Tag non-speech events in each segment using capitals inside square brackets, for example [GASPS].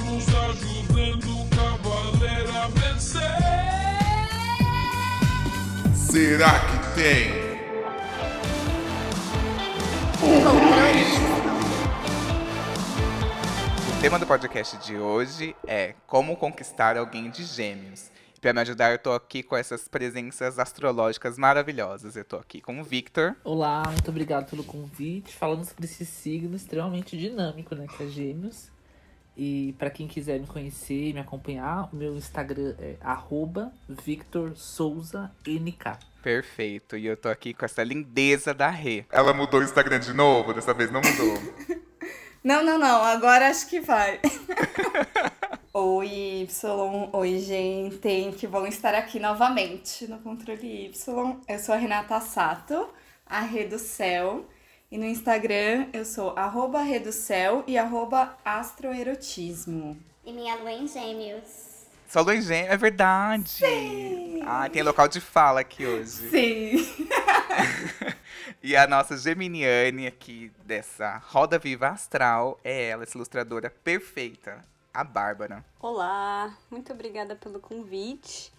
nos ajudando o cavaleiro a vencer. Será que tem? O tema do podcast de hoje é Como Conquistar Alguém de Gêmeos. Para me ajudar, eu tô aqui com essas presenças astrológicas maravilhosas. Eu tô aqui com o Victor. Olá, muito obrigado pelo convite. Falando sobre esse signo extremamente dinâmico, né? Que é Gêmeos. E para quem quiser me conhecer e me acompanhar, o meu Instagram é arroba Victor Souza NK. Perfeito. E eu tô aqui com essa lindeza da Rê. Ela mudou o Instagram de novo? Dessa vez não mudou. [LAUGHS] Não, não, não. Agora acho que vai. [LAUGHS] Oi, Y. Oi, gente. Que bom estar aqui novamente no Controle Y. Eu sou a Renata Sato, a Rê do Céu. E no Instagram eu sou arroba Céu e arroba astroerotismo. E minha lua em gêmeos. Só lua em gêmeo, é verdade. Sim. Ah, tem local de fala aqui hoje. Sim. [LAUGHS] E a nossa Geminiane aqui dessa Roda Viva Astral é ela, essa ilustradora perfeita, a Bárbara. Olá, muito obrigada pelo convite.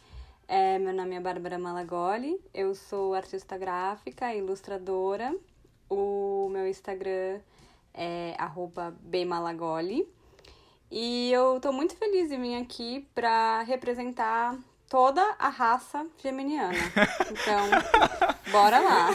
É, meu nome é Bárbara Malagoli, eu sou artista gráfica e ilustradora. O meu Instagram é arroba bmalagoli. E eu tô muito feliz de vir aqui para representar toda a raça geminiana. Então, [LAUGHS] bora lá.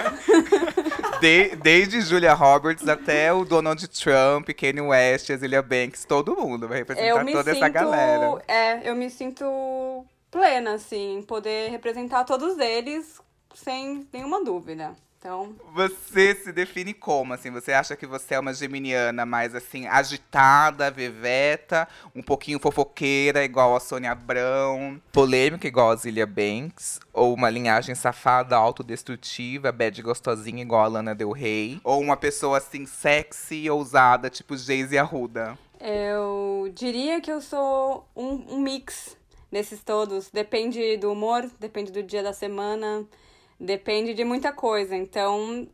De- desde Julia Roberts até o Donald Trump, Kanye West, Azealia Banks, todo mundo vai representar toda sinto, essa galera. é, eu me sinto plena assim, em poder representar todos eles sem nenhuma dúvida. Então, Você se define como, assim? Você acha que você é uma geminiana mais, assim, agitada, veveta, um pouquinho fofoqueira, igual a Sônia Abrão, polêmica, igual a Zilia Banks, ou uma linhagem safada, autodestrutiva, bad gostosinha, igual a Lana Del Rey, ou uma pessoa, assim, sexy e ousada, tipo Geise Arruda? eu diria que eu sou um, um mix desses todos. Depende do humor, depende do dia da semana, depende de muita coisa. Então,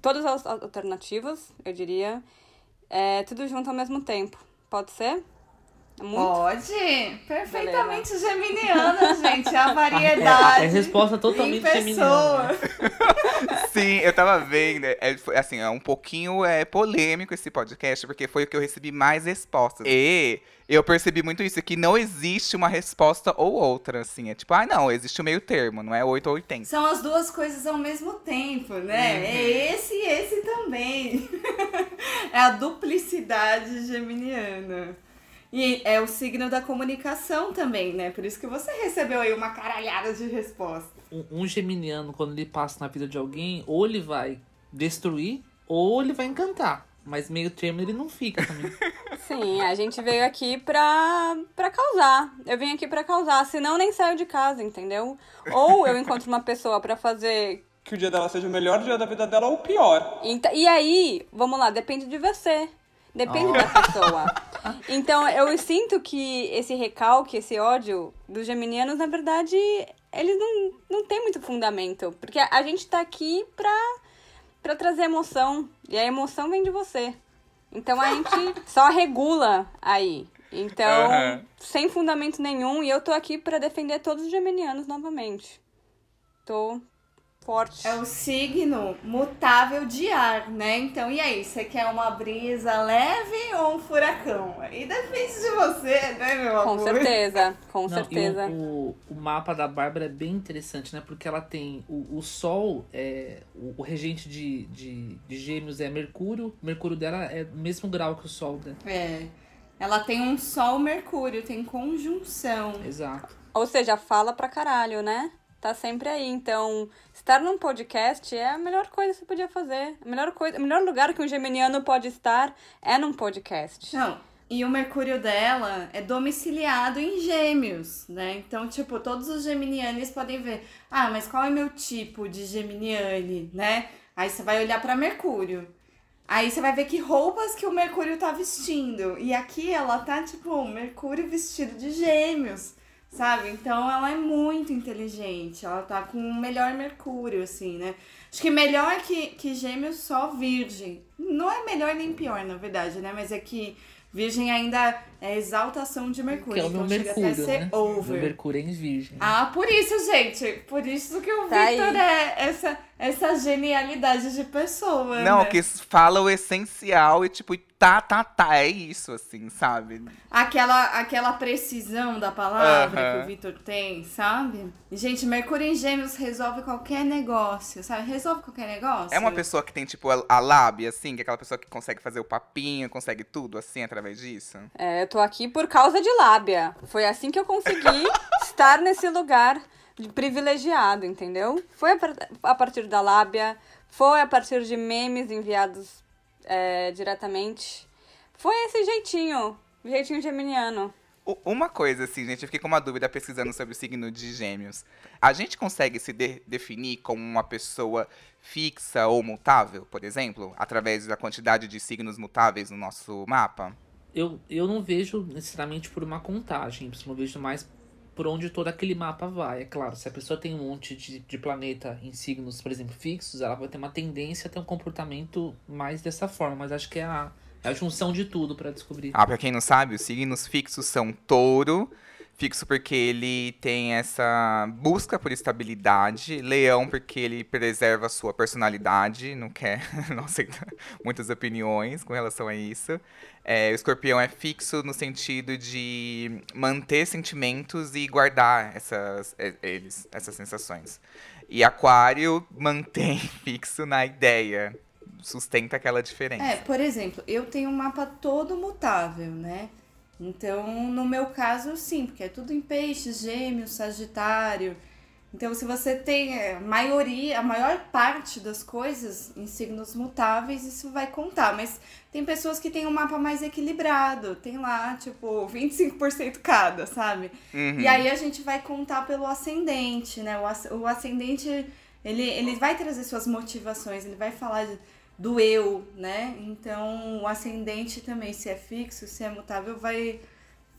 todas as alternativas, eu diria, é tudo junto ao mesmo tempo. Pode ser? É Muito? Pode. Perfeitamente geminiana, [LAUGHS] gente. A variedade. É resposta totalmente em geminiana. pessoa. [LAUGHS] Sim, eu tava vendo. É, foi, assim, é um pouquinho é, polêmico esse podcast, porque foi o que eu recebi mais respostas. E eu percebi muito isso, que não existe uma resposta ou outra, assim. É tipo, ah, não, existe o meio termo, não é 8 ou 80. São as duas coisas ao mesmo tempo, né? É esse e esse também. [LAUGHS] é a duplicidade geminiana. E é o signo da comunicação também, né? Por isso que você recebeu aí uma caralhada de resposta. Um, um geminiano, quando ele passa na vida de alguém, ou ele vai destruir, ou ele vai encantar. Mas meio termo ele não fica também. [LAUGHS] Sim, a gente veio aqui pra, pra causar. Eu vim aqui pra causar, senão nem saio de casa, entendeu? Ou eu encontro uma pessoa pra fazer. que o dia dela seja o melhor dia da vida dela ou o pior. Ent- E aí, vamos lá, depende de você. Depende da pessoa. Então, eu sinto que esse recalque, esse ódio dos geminianos, na verdade, eles não, não têm muito fundamento. Porque a gente tá aqui pra, pra trazer emoção. E a emoção vem de você. Então, a gente [LAUGHS] só regula aí. Então, Aham. sem fundamento nenhum. E eu tô aqui pra defender todos os geminianos novamente. Tô forte. É o signo mutável de ar, né? Então, e aí? Você quer uma brisa leve ou um furacão? Aí depende de você, né, meu Com amor? certeza, com Não, certeza. E o, o, o mapa da Bárbara é bem interessante, né? Porque ela tem o, o Sol, é, o, o regente de, de, de Gêmeos é Mercúrio. O Mercúrio dela é o mesmo grau que o Sol, né? É. Ela tem um Sol Mercúrio, tem conjunção. Exato. Ou seja, fala pra caralho, né? Tá sempre aí. Então, estar num podcast é a melhor coisa que você podia fazer. A melhor coisa, o melhor lugar que um geminiano pode estar é num podcast. Não, e o Mercúrio dela é domiciliado em Gêmeos, né? Então, tipo, todos os geminianes podem ver. Ah, mas qual é meu tipo de geminiane, né? Aí você vai olhar pra Mercúrio. Aí você vai ver que roupas que o Mercúrio tá vestindo. E aqui ela tá, tipo, Mercúrio vestido de gêmeos, sabe? Então ela é muito inteligente. Ela tá com o melhor Mercúrio, assim, né? Acho que melhor que, que gêmeos só virgem. Não é melhor nem pior, na verdade, né? Mas é que virgem ainda É exaltação de Mercúrio. Que é o meu então chega até a Mercúrio, ser né? over. Meu Mercúrio é em virgem. Ah, por isso, gente. Por isso que o Tá Victor aí. é essa, essa genialidade de pessoa. Não, né? que fala o essencial e tipo, tá, tá, tá, é isso, assim, sabe? Aquela, aquela precisão da palavra Aham. que o Victor tem, sabe? Gente, Mercúrio em Gêmeos resolve qualquer negócio, sabe? Resolve qualquer negócio. É uma pessoa que tem, tipo, a, a lábia, assim, que é aquela pessoa que consegue fazer o papinho, consegue tudo, assim, através disso. É, eu tô aqui por causa de lábia. Foi assim que eu consegui [LAUGHS] estar nesse lugar de privilegiado, entendeu? Foi a, par- a partir da lábia, foi a partir de memes enviados é, diretamente. Foi esse jeitinho, jeitinho geminiano. Uma coisa, assim, gente, eu fiquei com uma dúvida pesquisando sobre o signo de gêmeos. A gente consegue se de- definir como uma pessoa fixa ou mutável, por exemplo, através da quantidade de signos mutáveis no nosso mapa? Eu, eu não vejo necessariamente por uma contagem, eu vejo mais por onde todo aquele mapa vai. É claro, se a pessoa tem um monte de, de planeta em signos, por exemplo, fixos, ela vai ter uma tendência a ter um comportamento mais dessa forma, mas acho que é a, é a junção de tudo pra descobrir. Ah, pra quem não sabe, os signos fixos são touro, fixo porque ele tem essa busca por estabilidade, leão porque ele preserva a sua personalidade, não quer, [LAUGHS] não aceita muitas opiniões com relação a isso. É, o escorpião é fixo no sentido de manter sentimentos e guardar essas, é, eles, essas sensações. E aquário [LAUGHS] mantém fixo na ideia, sustenta aquela diferença. É, por exemplo, eu tenho um mapa todo mutável, né? Então, no meu caso, sim, porque é tudo em peixes, gêmeos, sagitário. Então, se você tem é, maioria, a maior parte das coisas em signos mutáveis, isso vai contar. Mas tem pessoas que têm um mapa mais equilibrado, tem lá, tipo, 25% cada, sabe? Uhum. E aí a gente vai contar pelo ascendente, né? O ascendente, ele, ele vai trazer suas motivações, ele vai falar de- do eu, né? Então, o ascendente também, se é fixo, se é mutável, vai,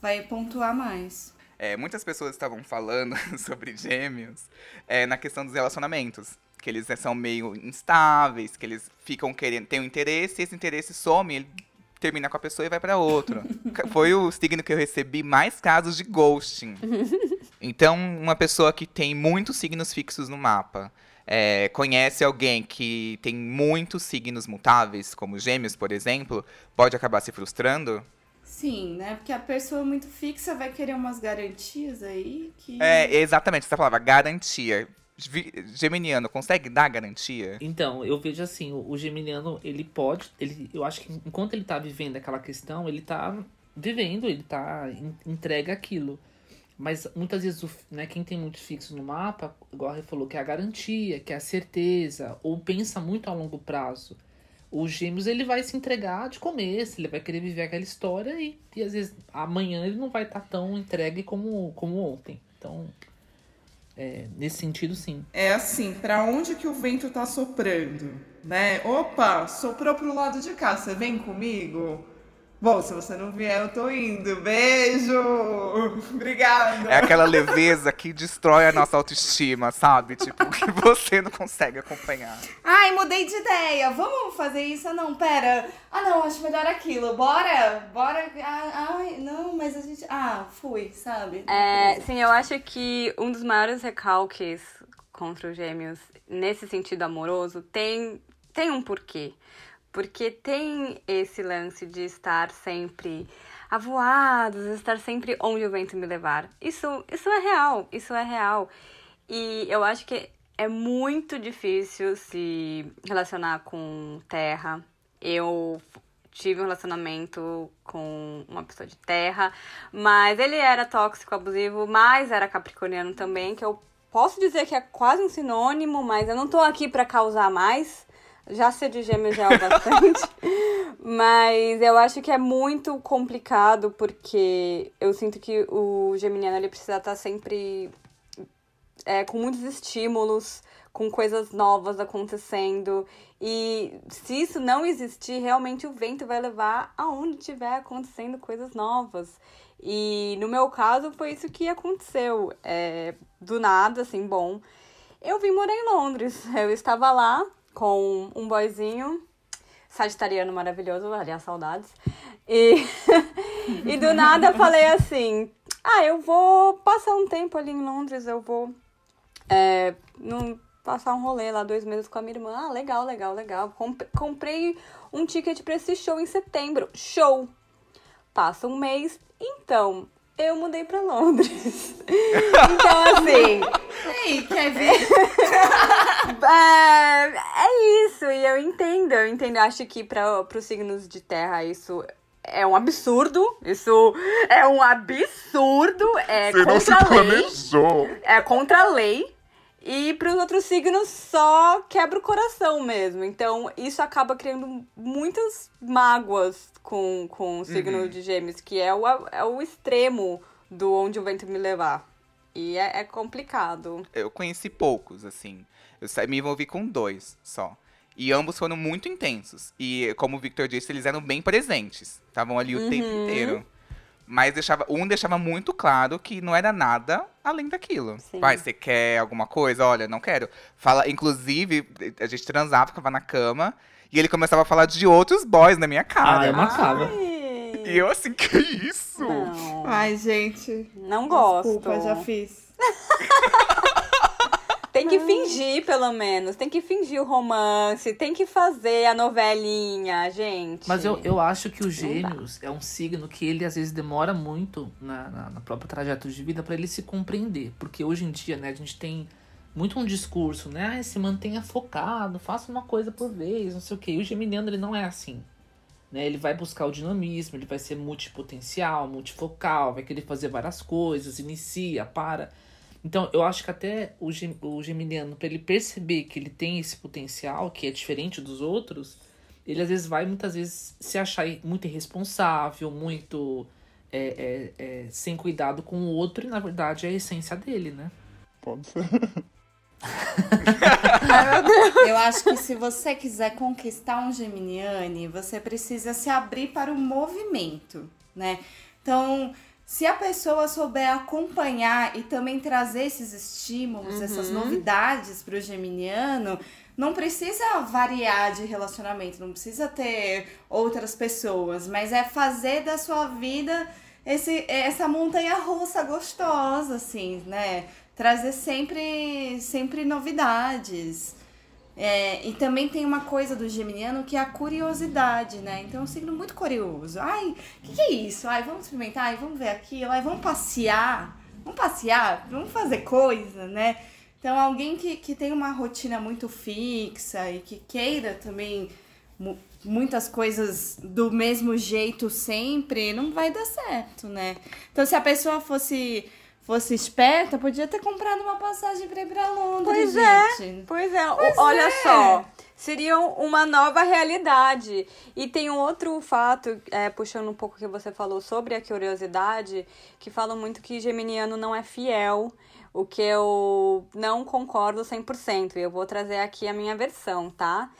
vai pontuar mais. É, muitas pessoas estavam falando [LAUGHS] sobre gêmeos é, na questão dos relacionamentos. Que eles né, são meio instáveis, que eles ficam querendo, tem um interesse, e esse interesse some, ele termina com a pessoa e vai pra outro. [LAUGHS] Foi o signo que eu recebi mais casos de ghosting. [LAUGHS] Então, uma pessoa que tem muitos signos fixos no mapa, é, conhece alguém que tem muitos signos mutáveis, como gêmeos, por exemplo, pode acabar se frustrando? Sim, né? Porque a pessoa muito fixa vai querer umas garantias aí que. É, exatamente, essa palavra, garantia. Geminiano consegue dar garantia? Então, eu vejo assim, o, o geminiano, ele pode, ele, eu acho que enquanto ele tá vivendo aquela questão, ele tá vivendo, ele tá en- entrega aquilo. Mas muitas vezes, né, quem tem muito fixo no mapa, igual Rê falou, que é a garantia, que é a certeza, ou pensa muito a longo prazo. O gêmeos, ele vai se entregar de começo, ele vai querer viver aquela história e, e às vezes amanhã ele não vai estar tão entregue como, como ontem. Então, é, nesse sentido, sim. É assim, pra onde que o vento tá soprando, né? Opa, soprou pro lado de cá, você vem comigo? Bom, se você não vier, eu tô indo. Beijo! Obrigada! É aquela leveza que destrói a nossa autoestima, sabe? Tipo, que você não consegue acompanhar. Ai, mudei de ideia. Vamos fazer isso? Ah, não, pera. Ah, não, acho melhor aquilo. Bora? Bora. Ah, ai, não, mas a gente. Ah, fui, sabe? É, sim, eu acho que um dos maiores recalques contra os gêmeos, nesse sentido amoroso, tem, tem um porquê. Porque tem esse lance de estar sempre avoados, estar sempre onde o vento me levar. Isso, isso é real, isso é real. E eu acho que é muito difícil se relacionar com terra. Eu tive um relacionamento com uma pessoa de terra, mas ele era tóxico, abusivo, mas era capricorniano também, que eu posso dizer que é quase um sinônimo, mas eu não tô aqui pra causar mais. Já ser de gêmeos já é o bastante. [LAUGHS] mas eu acho que é muito complicado porque eu sinto que o geminiano ele precisa estar sempre é, com muitos estímulos, com coisas novas acontecendo. E se isso não existir, realmente o vento vai levar aonde tiver acontecendo coisas novas. E no meu caso foi isso que aconteceu. É, do nada, assim, bom. Eu vim morar em Londres. [LAUGHS] Eu estava lá com um boyzinho, sagitariano maravilhoso, aliás, saudades. E [LAUGHS] E do nada falei assim: ah, eu vou passar um tempo ali em Londres, eu vou é, num- passar um rolê lá, dois meses com a minha irmã. Ah, legal, legal, legal. Comp- comprei um ticket pra esse show em setembro. Show! Passa um mês, então. Eu mudei pra Londres. [LAUGHS] então, assim, Ei, quer ver? é, [LAUGHS] é isso, e eu entendo, eu entendo. Eu Acho que para os signos de terra isso é um absurdo. Isso é um absurdo. É Você não se contra a lei. planejou. É contra a lei. E para os outros signos só quebra o coração mesmo. Então, isso acaba criando muitas mágoas com, com o signo de gêmeos, que é o, é o extremo do onde o vento me levar. E é, é complicado. Eu conheci poucos, assim. Eu me envolvi com dois só. E ambos foram muito intensos. E, como o Victor disse, eles eram bem presentes. Estavam ali o tempo Uhum. inteiro. Mas deixava, um deixava muito claro que não era nada além daquilo. Sim. Pai, você quer alguma coisa? Olha, não quero. Fala, inclusive, a gente transava, ficava na cama. E ele começava a falar de outros boys na minha cara. Ah, é uma cava. E eu assim, que isso? Não, Ai, gente. não gosto. Desculpa, já fiz. [LAUGHS] Tem que fingir, pelo menos. Tem que fingir o romance. Tem que fazer a novelinha, gente. Mas eu, eu acho que o Gêmeos é um signo que ele às vezes demora muito na, na, na própria trajeto de vida pra ele se compreender. Porque hoje em dia, né, a gente tem muito um discurso, né? Ah, se mantenha focado, faça uma coisa por vez, não sei o quê. E o Geminiano, ele não é assim. Né? Ele vai buscar o dinamismo, ele vai ser multipotencial, multifocal, vai querer fazer várias coisas, inicia, para. Então, eu acho que até o, gem- o geminiano, para ele perceber que ele tem esse potencial, que é diferente dos outros, ele às vezes vai muitas vezes se achar muito irresponsável, muito é, é, é, sem cuidado com o outro, e na verdade é a essência dele, né? Pode ser. Eu acho que se você quiser conquistar um Geminiane, você precisa se abrir para o movimento, né? Então, se a pessoa souber acompanhar e também trazer esses estímulos, essas novidades para o Geminiano, não precisa variar de relacionamento, não precisa ter outras pessoas, mas é fazer da sua vida esse, essa montanha russa gostosa, assim, né? Trazer sempre, sempre novidades. É, e também tem uma coisa do geminiano que é a curiosidade, né? Então é um signo muito curioso. Ai, o que, que é isso? Ai, vamos experimentar, ai, vamos ver aquilo, ai, vamos passear. Vamos passear, vamos fazer coisa, né? Então alguém que, que tem uma rotina muito fixa e que queira também mu- muitas coisas do mesmo jeito sempre, não vai dar certo, né? Então se a pessoa fosse fosse esperta, podia ter comprado uma passagem pra ir pra Londres, Pois é. gente. Pois é, Pois olha é. só. Seria uma nova realidade. E tem um outro fato, é, puxando um pouco o que você falou sobre a curiosidade, que falam muito que geminiano não é fiel, o que eu não concordo 100%. E eu vou trazer aqui a minha versão, tá?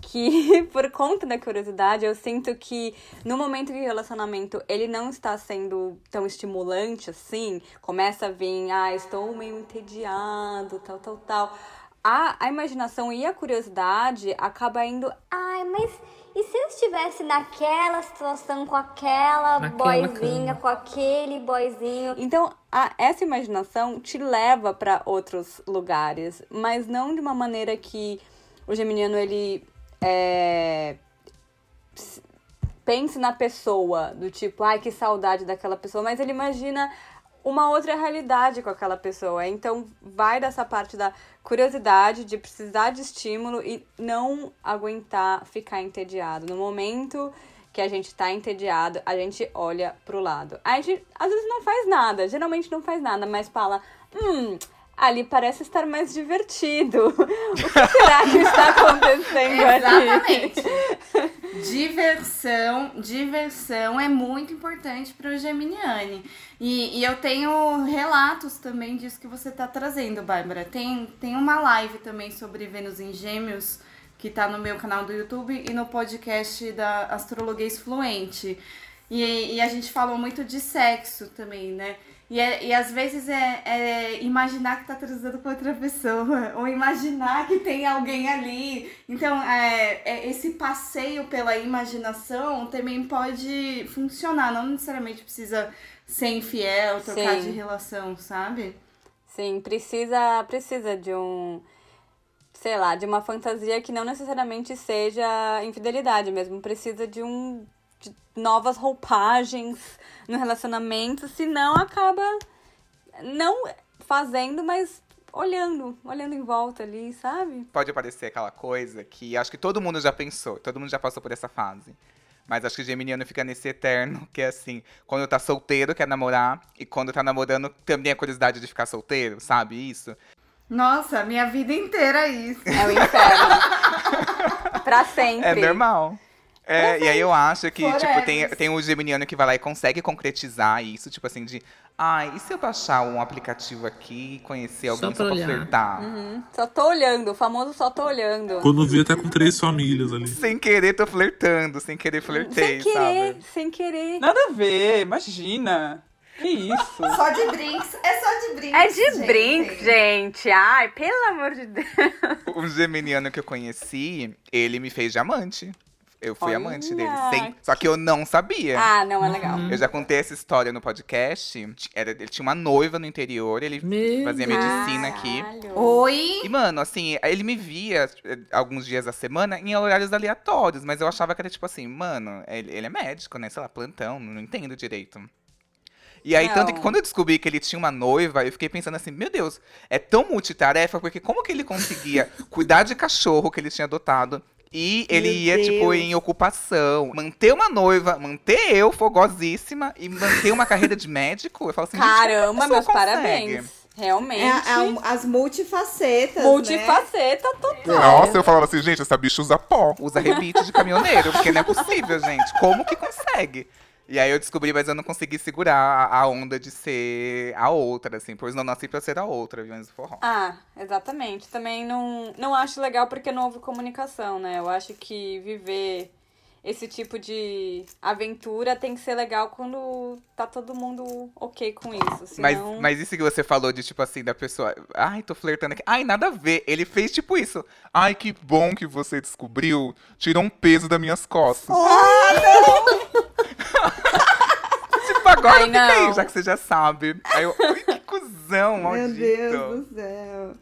Que [LAUGHS] por conta da curiosidade, eu sinto que no momento que o relacionamento ele não está sendo tão estimulante assim, começa a vir, ah, estou meio entediado, tal, tal, tal. A, a imaginação e a curiosidade acaba indo Ai, mas e se eu estivesse naquela situação com aquela Naquela boizinha, cama. com aquele boizinho? Então, a- essa imaginação te leva para outros lugares, mas não de uma maneira que o geminiano ele é, pense na pessoa, do tipo, ai que saudade daquela pessoa, mas ele imagina uma outra realidade com aquela pessoa. Então, vai dessa parte da curiosidade, de precisar de estímulo e não aguentar ficar entediado. No momento que a gente tá entediado, a gente olha pro lado. A gente às vezes não faz nada, geralmente não faz nada, mas fala, hum, ali parece estar mais divertido. [LAUGHS] o que será que está acontecendo ali? Exatamente. diversão, diversão é muito importante para o Geminiane. E, e eu tenho relatos também disso que você está trazendo, Bárbara. Tem, tem uma live também sobre Vênus em Gêmeos que tá no meu canal do YouTube e no podcast da Astrologuês Fluente. E, e a gente falou muito de sexo também, né? E, é- e às vezes é, é imaginar que tá transando com outra pessoa, [LAUGHS] ou imaginar que tem alguém ali. Então, é, é- esse passeio pela imaginação também pode funcionar, não necessariamente precisa ser infiel, trocar Sim. de relação, sabe? Sim, precisa, precisa de um, sei lá, de uma fantasia que não necessariamente seja infidelidade mesmo. Precisa de um de novas roupagens no relacionamento, senão acaba não fazendo, mas olhando, olhando em volta ali, sabe? Pode parecer aquela coisa que acho que todo mundo já pensou, todo mundo já passou por essa fase. Mas acho que o geminiano fica nesse eterno, [LAUGHS] que é assim, quando tá solteiro, quer namorar, e quando tá namorando, também a curiosidade de ficar solteiro, sabe isso? Nossa, minha vida inteira é isso. É o inferno. [LAUGHS] pra sempre. É normal. É, e aí eu acho que, tipo, Forever. tem, tem o geminiano que vai lá e consegue concretizar isso, tipo assim, de ai, e se eu baixar um aplicativo aqui e conhecer Só alguém pra só pra olhar. flertar? Uhum. Só tô olhando, o famoso só tô olhando. Quando vi, tá com três famílias ali. Sem querer, tô flertando, sem querer, flertei, Sem querer, sabe? sem querer. Nada a ver, imagina. Que isso? [LAUGHS] Só de brinks, é só de brinks. É de gente. brinco, gente. Ai, pelo amor de Deus. O geminiano que eu conheci, ele me fez diamante. Eu fui Olha. amante dele. sem- Só que eu não sabia. Ah, não, é legal. Eu já contei essa história no podcast. Era, ele tinha uma noiva no interior, ele Meu fazia Deus. medicina aqui. Caralho. Oi? E, mano, assim, ele me via eh, alguns dias da semana em horários aleatórios, mas eu achava que era tipo assim, mano, ele, ele é médico, né? Sei lá, plantão, não entendo direito. E aí, tanto que Não. quando eu descobri que ele tinha uma noiva, eu fiquei pensando assim, meu Deus, é tão multitarefa, porque como que ele conseguia cuidar de cachorro que ele tinha adotado? E ele Meu ia, tipo, Deus. em ocupação, manter uma noiva, manter eu fogosíssima e manter uma carreira de médico. Eu falo assim, Caramba, pessoa meus consegue? parabéns. Realmente. É, é as multifacetas. Né? Multifaceta total. Nossa, eu falava assim, gente, essa bicha usa pó. Usa rebite de caminhoneiro, porque não é possível, gente. Como que consegue? E aí eu descobri, mas eu não consegui segurar a onda de ser a outra, assim. Pois não nasci pra ser a outra, viu? Mas forró. Ah, exatamente. Também não, não acho legal porque não houve comunicação, né? Eu acho que viver esse tipo de aventura tem que ser legal quando tá todo mundo ok com isso. Mas, Senão... mas isso que você falou de, tipo assim, da pessoa. Ai, tô flertando aqui. Ai, nada a ver. Ele fez tipo isso. Ai, que bom que você descobriu. Tirou um peso das minhas costas. [LAUGHS] Tipo, agora Ai, fica aí, não. já que você já sabe. Aí eu. Ui, que cuzão, Meu maldito. Deus do céu.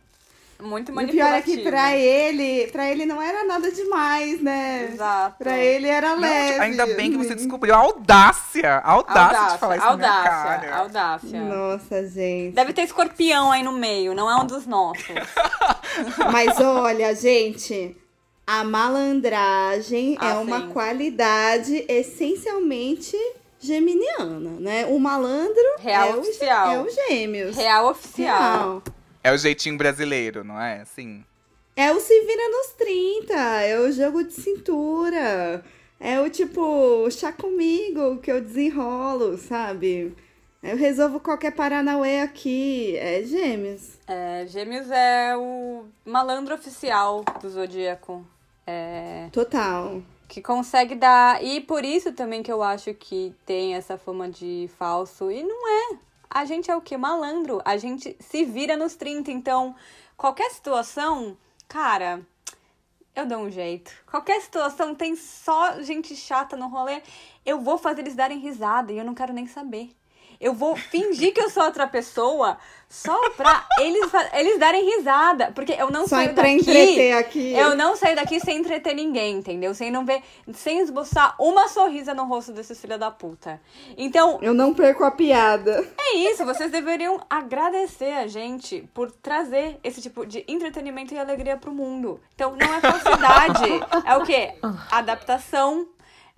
Muito E o pior é que manipulativo. pra ele, pra ele não era nada demais, né? Exato. Pra ele era Não, leve. ainda bem que você descobriu a audácia. A audácia, de falar isso audácia, na minha cara. audácia. Nossa, gente. Deve ter escorpião aí no meio, não é um dos nossos. [LAUGHS] Mas olha, gente, a malandragem Ah, é uma sim. qualidade essencialmente geminiana, né? O malandro Real é, o, oficial. é o gêmeos. Real oficial. Real. É o jeitinho brasileiro, não é? Assim. É o se vira nos 30, é o jogo de cintura. É o tipo, chá comigo que eu desenrolo, sabe? Eu resolvo qualquer paranauê aqui. É gêmeos. É, Gêmeos é o malandro oficial do Zodíaco. É, Total. que consegue dar. E por isso também que eu acho que tem essa fama de falso. E não é. A gente é o quê? Malandro. A gente se vira nos 30. Então, qualquer situação, cara, eu dou um jeito. Qualquer situação tem só gente chata no rolê. Eu vou fazer eles darem risada e eu não quero nem saber. Eu vou fingir que eu sou outra pessoa só pra eles, eles darem risada. Porque eu não Só saio pra daqui. entreter aqui. Eu não saio daqui sem entreter ninguém, entendeu? Sem não ver, sem esboçar uma sorrisa no rosto desses filha da puta. Então, Eu não perco a piada. é isso, vocês deveriam agradecer a gente por trazer esse tipo de entretenimento e alegria pro mundo. Então, não é falsidade. é o quê? Adaptação.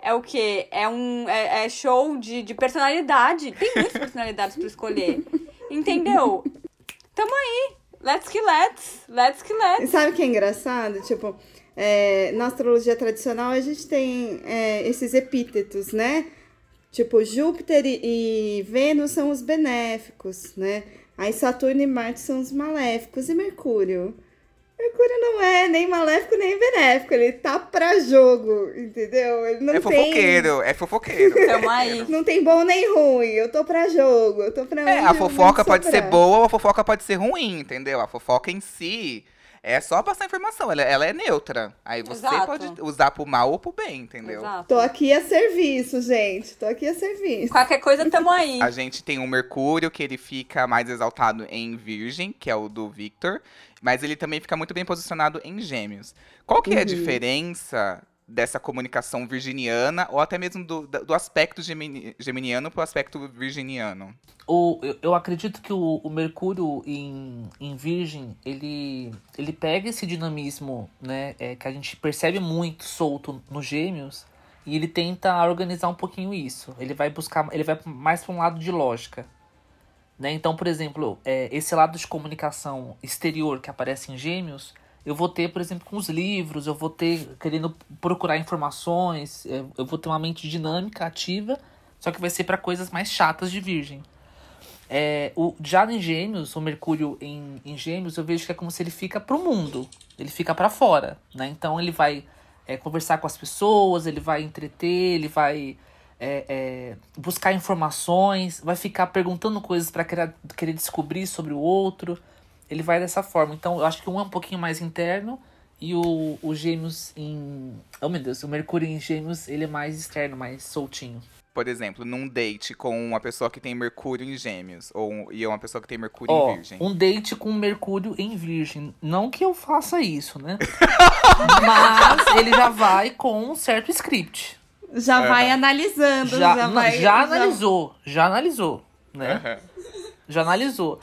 É o quê? É um é, é show de, de personalidade. Tem muitas personalidades pra escolher. Entendeu? Tamo aí. Let's que let's. Let's que let's. sabe o que é engraçado? Tipo, é, na astrologia tradicional a gente tem é, esses epítetos, né? Tipo, Júpiter e, e Vênus são os benéficos, né? Aí Saturno e Marte são os maléficos. E Mercúrio? Mercúrio não é nem maléfico nem benéfico, ele tá pra jogo, entendeu? Ele não é tem... fofoqueiro, é fofoqueiro. Tamo aí. Não tem bom nem ruim, eu tô pra jogo, eu tô pra É, a fofoca pode ser boa ou a fofoca pode ser ruim, entendeu? A fofoca em si é só passar informação, ela, ela é neutra. Aí você Exato. pode usar pro mal ou pro bem, entendeu? Exato. Tô aqui a serviço, gente, tô aqui a serviço. Qualquer coisa, tamo aí. A gente tem o Mercúrio, que ele fica mais exaltado em Virgem, que é o do Victor. Mas ele também fica muito bem posicionado em Gêmeos. Qual que é a Uhum. diferença dessa comunicação virginiana, ou até mesmo do, do aspecto gemini, geminiano pro aspecto virginiano? O, eu, eu acredito que o, o Mercúrio em, em Virgem, ele, ele pega esse dinamismo, né, é, que a gente percebe muito solto nos Gêmeos, e ele tenta organizar um pouquinho isso. Ele vai buscar, ele vai mais para um lado de lógica. Né? Então, por exemplo, é, esse lado de comunicação exterior que aparece em Gêmeos, eu vou ter, por exemplo, com os livros, eu vou ter querendo procurar informações, é, eu vou ter uma mente dinâmica, ativa, só que vai ser para coisas mais chatas de Virgem. É, o, já em Gêmeos, o Mercúrio em, em Gêmeos, eu vejo que é como se ele fica pro mundo, ele fica para fora, né? Então ele vai é, conversar com as pessoas, ele vai entreter, ele vai é, é, buscar informações, vai ficar perguntando coisas para querer, querer descobrir sobre o outro. Ele vai dessa forma. Então eu acho que um é um pouquinho mais interno e o, o Gêmeos em. Oh meu Deus, o Mercúrio em Gêmeos ele é mais externo, mais soltinho. Por exemplo, num date com uma pessoa que tem Mercúrio em Gêmeos, ou e uma pessoa que tem Mercúrio Ó, em Virgem. um date com Mercúrio em Virgem. Não que eu faça isso, né? [LAUGHS] Mas ele já vai com um certo script. Já vai analisando, Já, já, vai... já analisou, já analisou, né? Aham. Já analisou.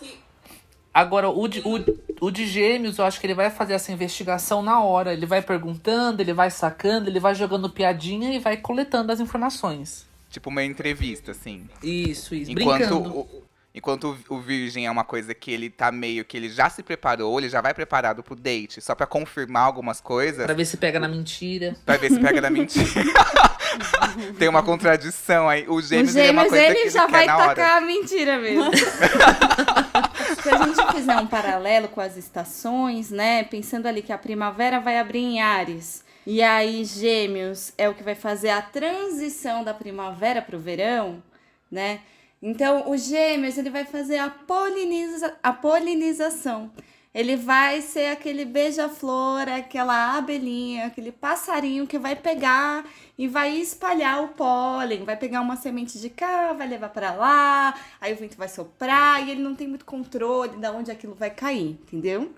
Agora, o de, o, o de gêmeos, eu acho que ele vai fazer essa investigação na hora. Ele vai perguntando, ele vai sacando, ele vai jogando piadinha e vai coletando as informações. Tipo uma entrevista, assim. Isso, isso. Enquanto brincando. o, enquanto o- o virgem é uma coisa que ele tá meio que ele já se preparou, ele já vai preparado pro date, só pra confirmar algumas coisas, Pra ver se pega na mentira. pra ver se pega na mentira. [LAUGHS] Tem uma contradição aí. O O gêmeos, ele é uma gêmeos, coisa ele, que já ele vai quer na hora. tacar a mentira mesmo. [LAUGHS] Se a gente fizer um paralelo com as estações, né? Pensando ali que a primavera vai abrir em Ares. E aí, Gêmeos é o que vai fazer a transição da primavera para o verão, né? Então, o Gêmeos ele vai fazer a, poliniza a polinização. Ele vai ser aquele beija-flor, aquela abelhinha, aquele passarinho que vai pegar e vai espalhar o pólen, vai pegar uma semente de cá, vai levar para lá, aí o vento vai soprar e ele não tem muito controle de onde aquilo vai cair, entendeu?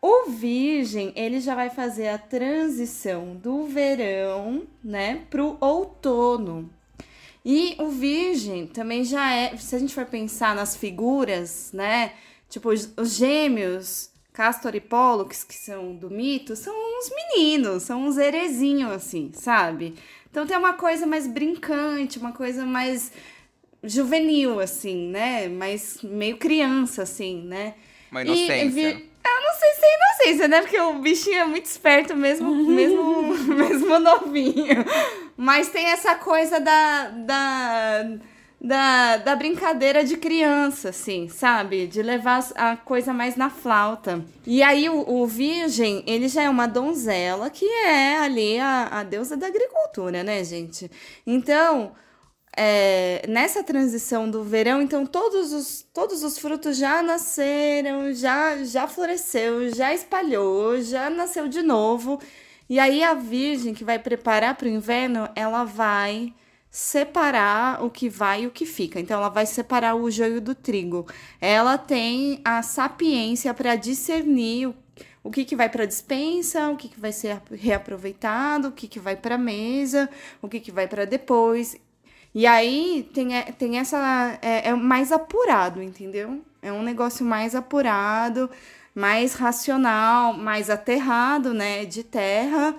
O virgem, ele já vai fazer a transição do verão, né, pro outono. E o virgem também já é, se a gente for pensar nas figuras, né, tipo os, os gêmeos, Castor e Pollux, que são do mito, são uns meninos, são uns herezinhos assim, sabe? Então tem uma coisa mais brincante, uma coisa mais juvenil assim, né? Mais meio criança assim, né? Uma E inocência. vi- Eu não sei se é inocência, né? Porque o bichinho é muito esperto mesmo, mesmo, [LAUGHS] mesmo novinho. Mas tem essa coisa da, da, da, da brincadeira de criança, assim, sabe? De levar a coisa mais na flauta. E aí o, o virgem, ele já é uma donzela, que é ali a, a deusa da agricultura, né, gente? Então, é, nessa transição do verão, então todos os, todos os frutos já nasceram, já, já floresceu, já espalhou, já nasceu de novo. E aí a virgem que vai preparar para o inverno, ela vai separar o que vai e o que fica. Então ela vai separar o joio do trigo. Ela tem a sapiência para discernir o o que, que vai para dispensa, o que, que vai ser reaproveitado, o que, que vai para mesa, o que, que vai para depois. E aí tem, é- tem essa. É, é mais apurado, entendeu? É um negócio mais apurado, mais racional, mais aterrado, né? De terra.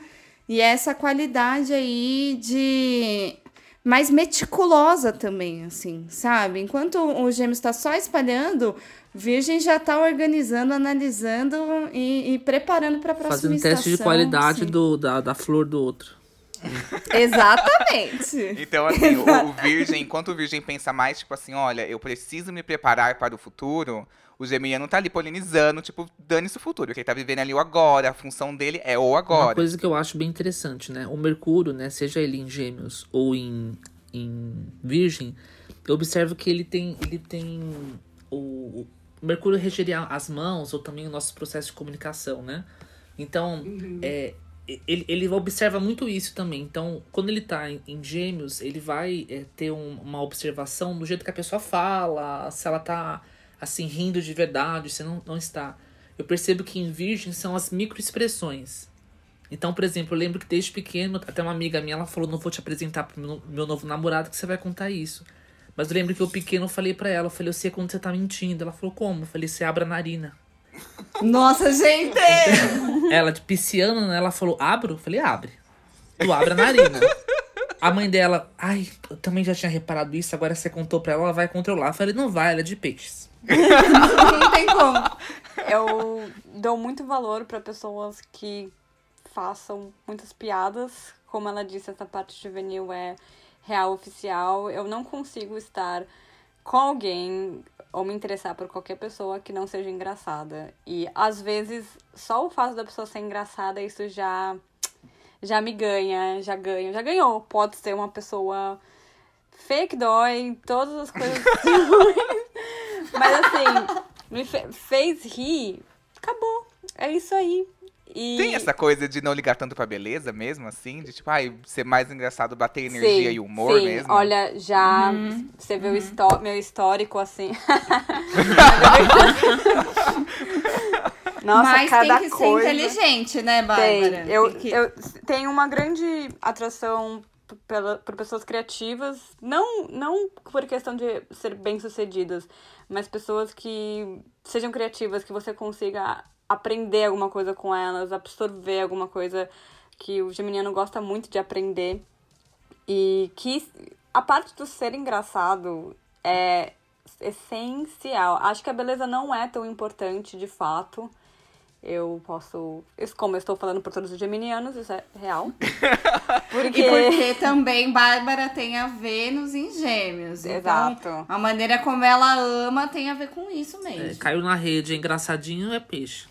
E essa qualidade aí de. Mais meticulosa também, assim, sabe? Enquanto o gêmeo está só espalhando, Virgem já está organizando, analisando e, e preparando para a próxima Fazendo estação. teste de qualidade sim. do, da, da flor do outro. Exatamente. [LAUGHS] Então, assim, o, o [LAUGHS] virgem, enquanto o virgem pensa mais, tipo assim, olha, eu preciso me preparar para o futuro, O geminiano tá ali polinizando, tipo, dane-se o futuro. Ele tá vivendo ali o agora. A função dele é o Uma agora. coisa que eu acho bem interessante, né? O Mercúrio, né? Seja ele em Gêmeos ou em, em Virgem, eu observo que ele tem. Ele tem. O, o Mercúrio regeria as mãos ou também o nosso processo de comunicação, né? Então, é, ele, ele observa muito isso também. Então, quando ele tá em, em Gêmeos, ele vai é, ter um- uma observação do jeito que a pessoa fala, se ela tá assim, rindo de verdade, se não, não está. Eu percebo que em Virgem são as microexpressões. Então, por exemplo, eu lembro que desde pequeno, até uma amiga minha, ela falou, não vou te apresentar pro meu, meu novo namorado que você vai contar isso. Mas eu lembro que eu pequeno eu falei pra ela, eu falei, eu sei quando você tá mentindo. Ela falou, como? Eu falei, você abre a narina. Nossa, gente! [LAUGHS] Ela, de pisciana, né? Ela falou, abro? Eu falei, abre. Tu abre a narina. A mãe dela, ai, eu também já tinha reparado isso, agora você contou pra ela, ela vai controlar. Eu falei, não vai, ela é de peixes. Não tem como. Eu dou muito valor para pessoas que façam muitas piadas. Como ela disse, essa parte juvenil é real oficial. Eu não consigo estar com alguém ou me interessar por qualquer pessoa que não seja engraçada. E às vezes só o fato da pessoa ser engraçada, isso já já me ganha, já ganha, já ganhou. Pode ser uma pessoa fake dói, todas as coisas ruins. [LAUGHS] [LAUGHS] Mas assim, me fe- fez rir, acabou. É isso aí. E... Tem essa coisa de não ligar tanto pra beleza mesmo, assim? De tipo, ai, ser mais engraçado, bater energia Sim, e humor sim. mesmo? Olha, já você vê o histó- meu histórico assim. [LAUGHS] Nossa, Mas cada tem que coisa. ser inteligente, né, Tem. Bárbara? Eu, Tem que- eu tenho uma grande atração pela, por pessoas criativas, não, não por questão de ser bem-sucedidas, mas pessoas que sejam criativas, que você consiga aprender alguma coisa com elas, absorver alguma coisa que o geminiano gosta muito de aprender. E que a parte do ser engraçado é essencial. Acho que a beleza não é tão importante de fato. Eu posso. isso, Como eu estou falando por todos os geminianos, isso é real. [LAUGHS] Porque. E porque também Bárbara tem a Vênus em gêmeos. Exato. Então, a maneira como ela ama tem a ver com isso É, mesmo. caiu na rede, é engraçadinho, é peixe.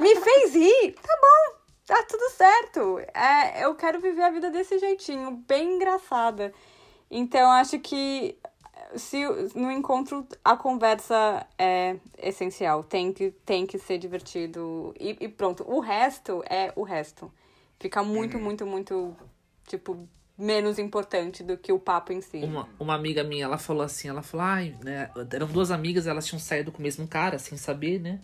me fez rir, tá bom, tá tudo certo. É, eu quero viver a vida desse jeitinho, bem engraçada. Então, acho que se no encontro a conversa é essencial, tem que, tem que ser divertido. E, e pronto, o resto é o resto. Fica muito, muito, muito, tipo, menos importante do que o papo em si. Uma, uma amiga minha, ela falou assim, ela falou, ai, né? Eram duas amigas, elas tinham saído com o mesmo cara, sem saber, né?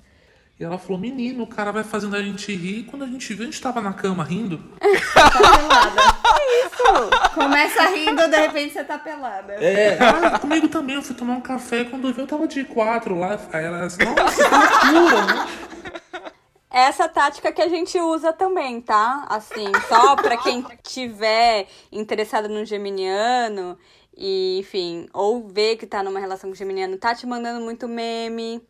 E ela falou, menino, o cara vai fazendo a gente rir. E quando a gente viu, a gente tava na cama rindo. [LAUGHS] Começa rindo, de repente você tá pelada. É, ah, comigo também, eu fui tomar um café. Quando eu vi, eu tava de quatro lá. Aí ela assim, nossa, que loucura, né? Essa tática que a gente usa também, tá? Assim, só pra quem tiver interessado no geminiano e, enfim, ou vê que tá numa relação com o geminiano, tá te mandando muito meme,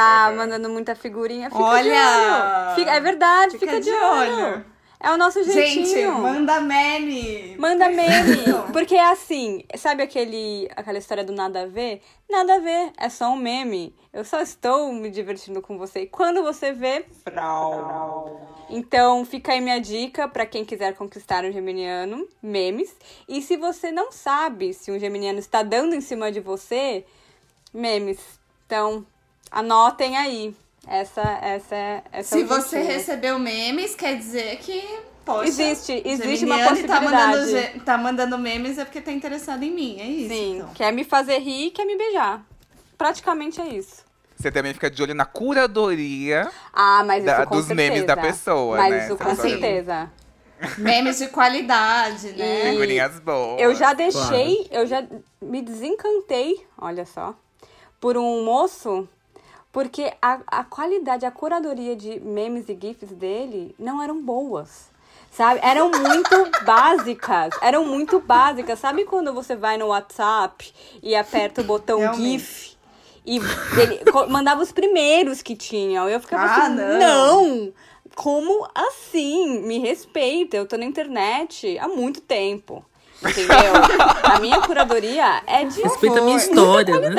tá mandando muita figurinha, fica de Olha! olho. Fica- é verdade, Fica fica, de, de olho. olho. É o nosso jeitinho. Gente, manda meme. Manda meme. Porque é assim, sabe aquele, aquela história do nada a ver? Nada a ver, é só um meme. Eu só estou me divertindo com você. E quando você vê, frau. Então fica aí minha dica pra quem quiser conquistar um geminiano, memes. E se você não sabe se um geminiano está dando em cima de você, memes. Então, anotem aí. Essa, essa, é- essa é Se o você recebeu memes, quer dizer que. Poxa, Existe- existe uma Geminiano e Tá mandando, possibilidade. tá mandando memes é porque tá interessado em mim, é isso. Sim, então. quer me fazer rir, quer me beijar. Praticamente é isso. Você também fica de olho na curadoria. Ah, mas Da- isso com dos certeza. memes da pessoa, mas né? isso com Assim. certeza. Memes de qualidade, né? E- Figurinhas boas. Eu já deixei, eu já me desencantei, olha só, por um moço, porque a, a qualidade, a curadoria de memes e gifs dele não eram boas. Sabe? Eram muito [LAUGHS] básicas. Eram muito básicas. Sabe quando você vai no WhatsApp e aperta o botão Realmente. GIF e ele mandava os primeiros que tinham? Eu ficava Ah, assim, não. não! Como assim? Me respeita, eu tô na internet há muito tempo. Entendeu? [LAUGHS] A minha curadoria é de Respeita a minha muita história, né?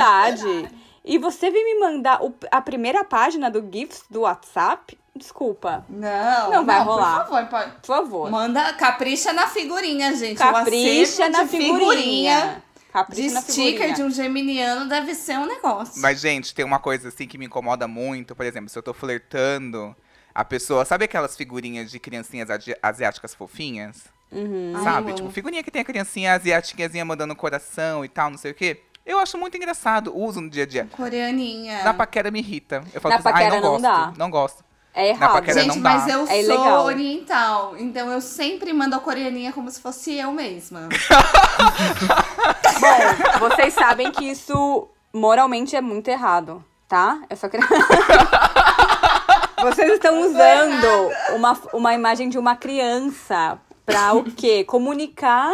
E você vem me mandar o- a primeira página do GIFs do WhatsApp? Desculpa. Não, Não vai rolar. Por favor, pode. Por favor. Manda, capricha na figurinha, gente. Capricha na de figurinha. De Capricha na sticker figurinha. de um geminiano deve ser um negócio. Mas, gente, tem uma coisa assim que me incomoda muito. Por exemplo, se eu tô flertando, a pessoa. Sabe aquelas figurinhas de criancinhas asiáticas fofinhas? Uhum. Ai, Sabe? eu Tipo, figurinha que tem a criancinha asiáticazinha mandando coração e tal, não sei o quê. Eu acho muito engraçado, uso no dia a dia. Coreaninha. Na paquera me irrita. Eu falo Na assim, ai, paquera não não gosto. dá. Não gosto. É Na errado. paquera Gente, não mas dá. eu É sou ilegal. oriental, então eu sempre mando a coreaninha como se fosse eu mesma. [LAUGHS] Bom, vocês sabem que isso moralmente é muito errado, tá? Eu só queria. [LAUGHS] vocês estão usando uma, uma imagem de uma criança pra o quê? Comunicar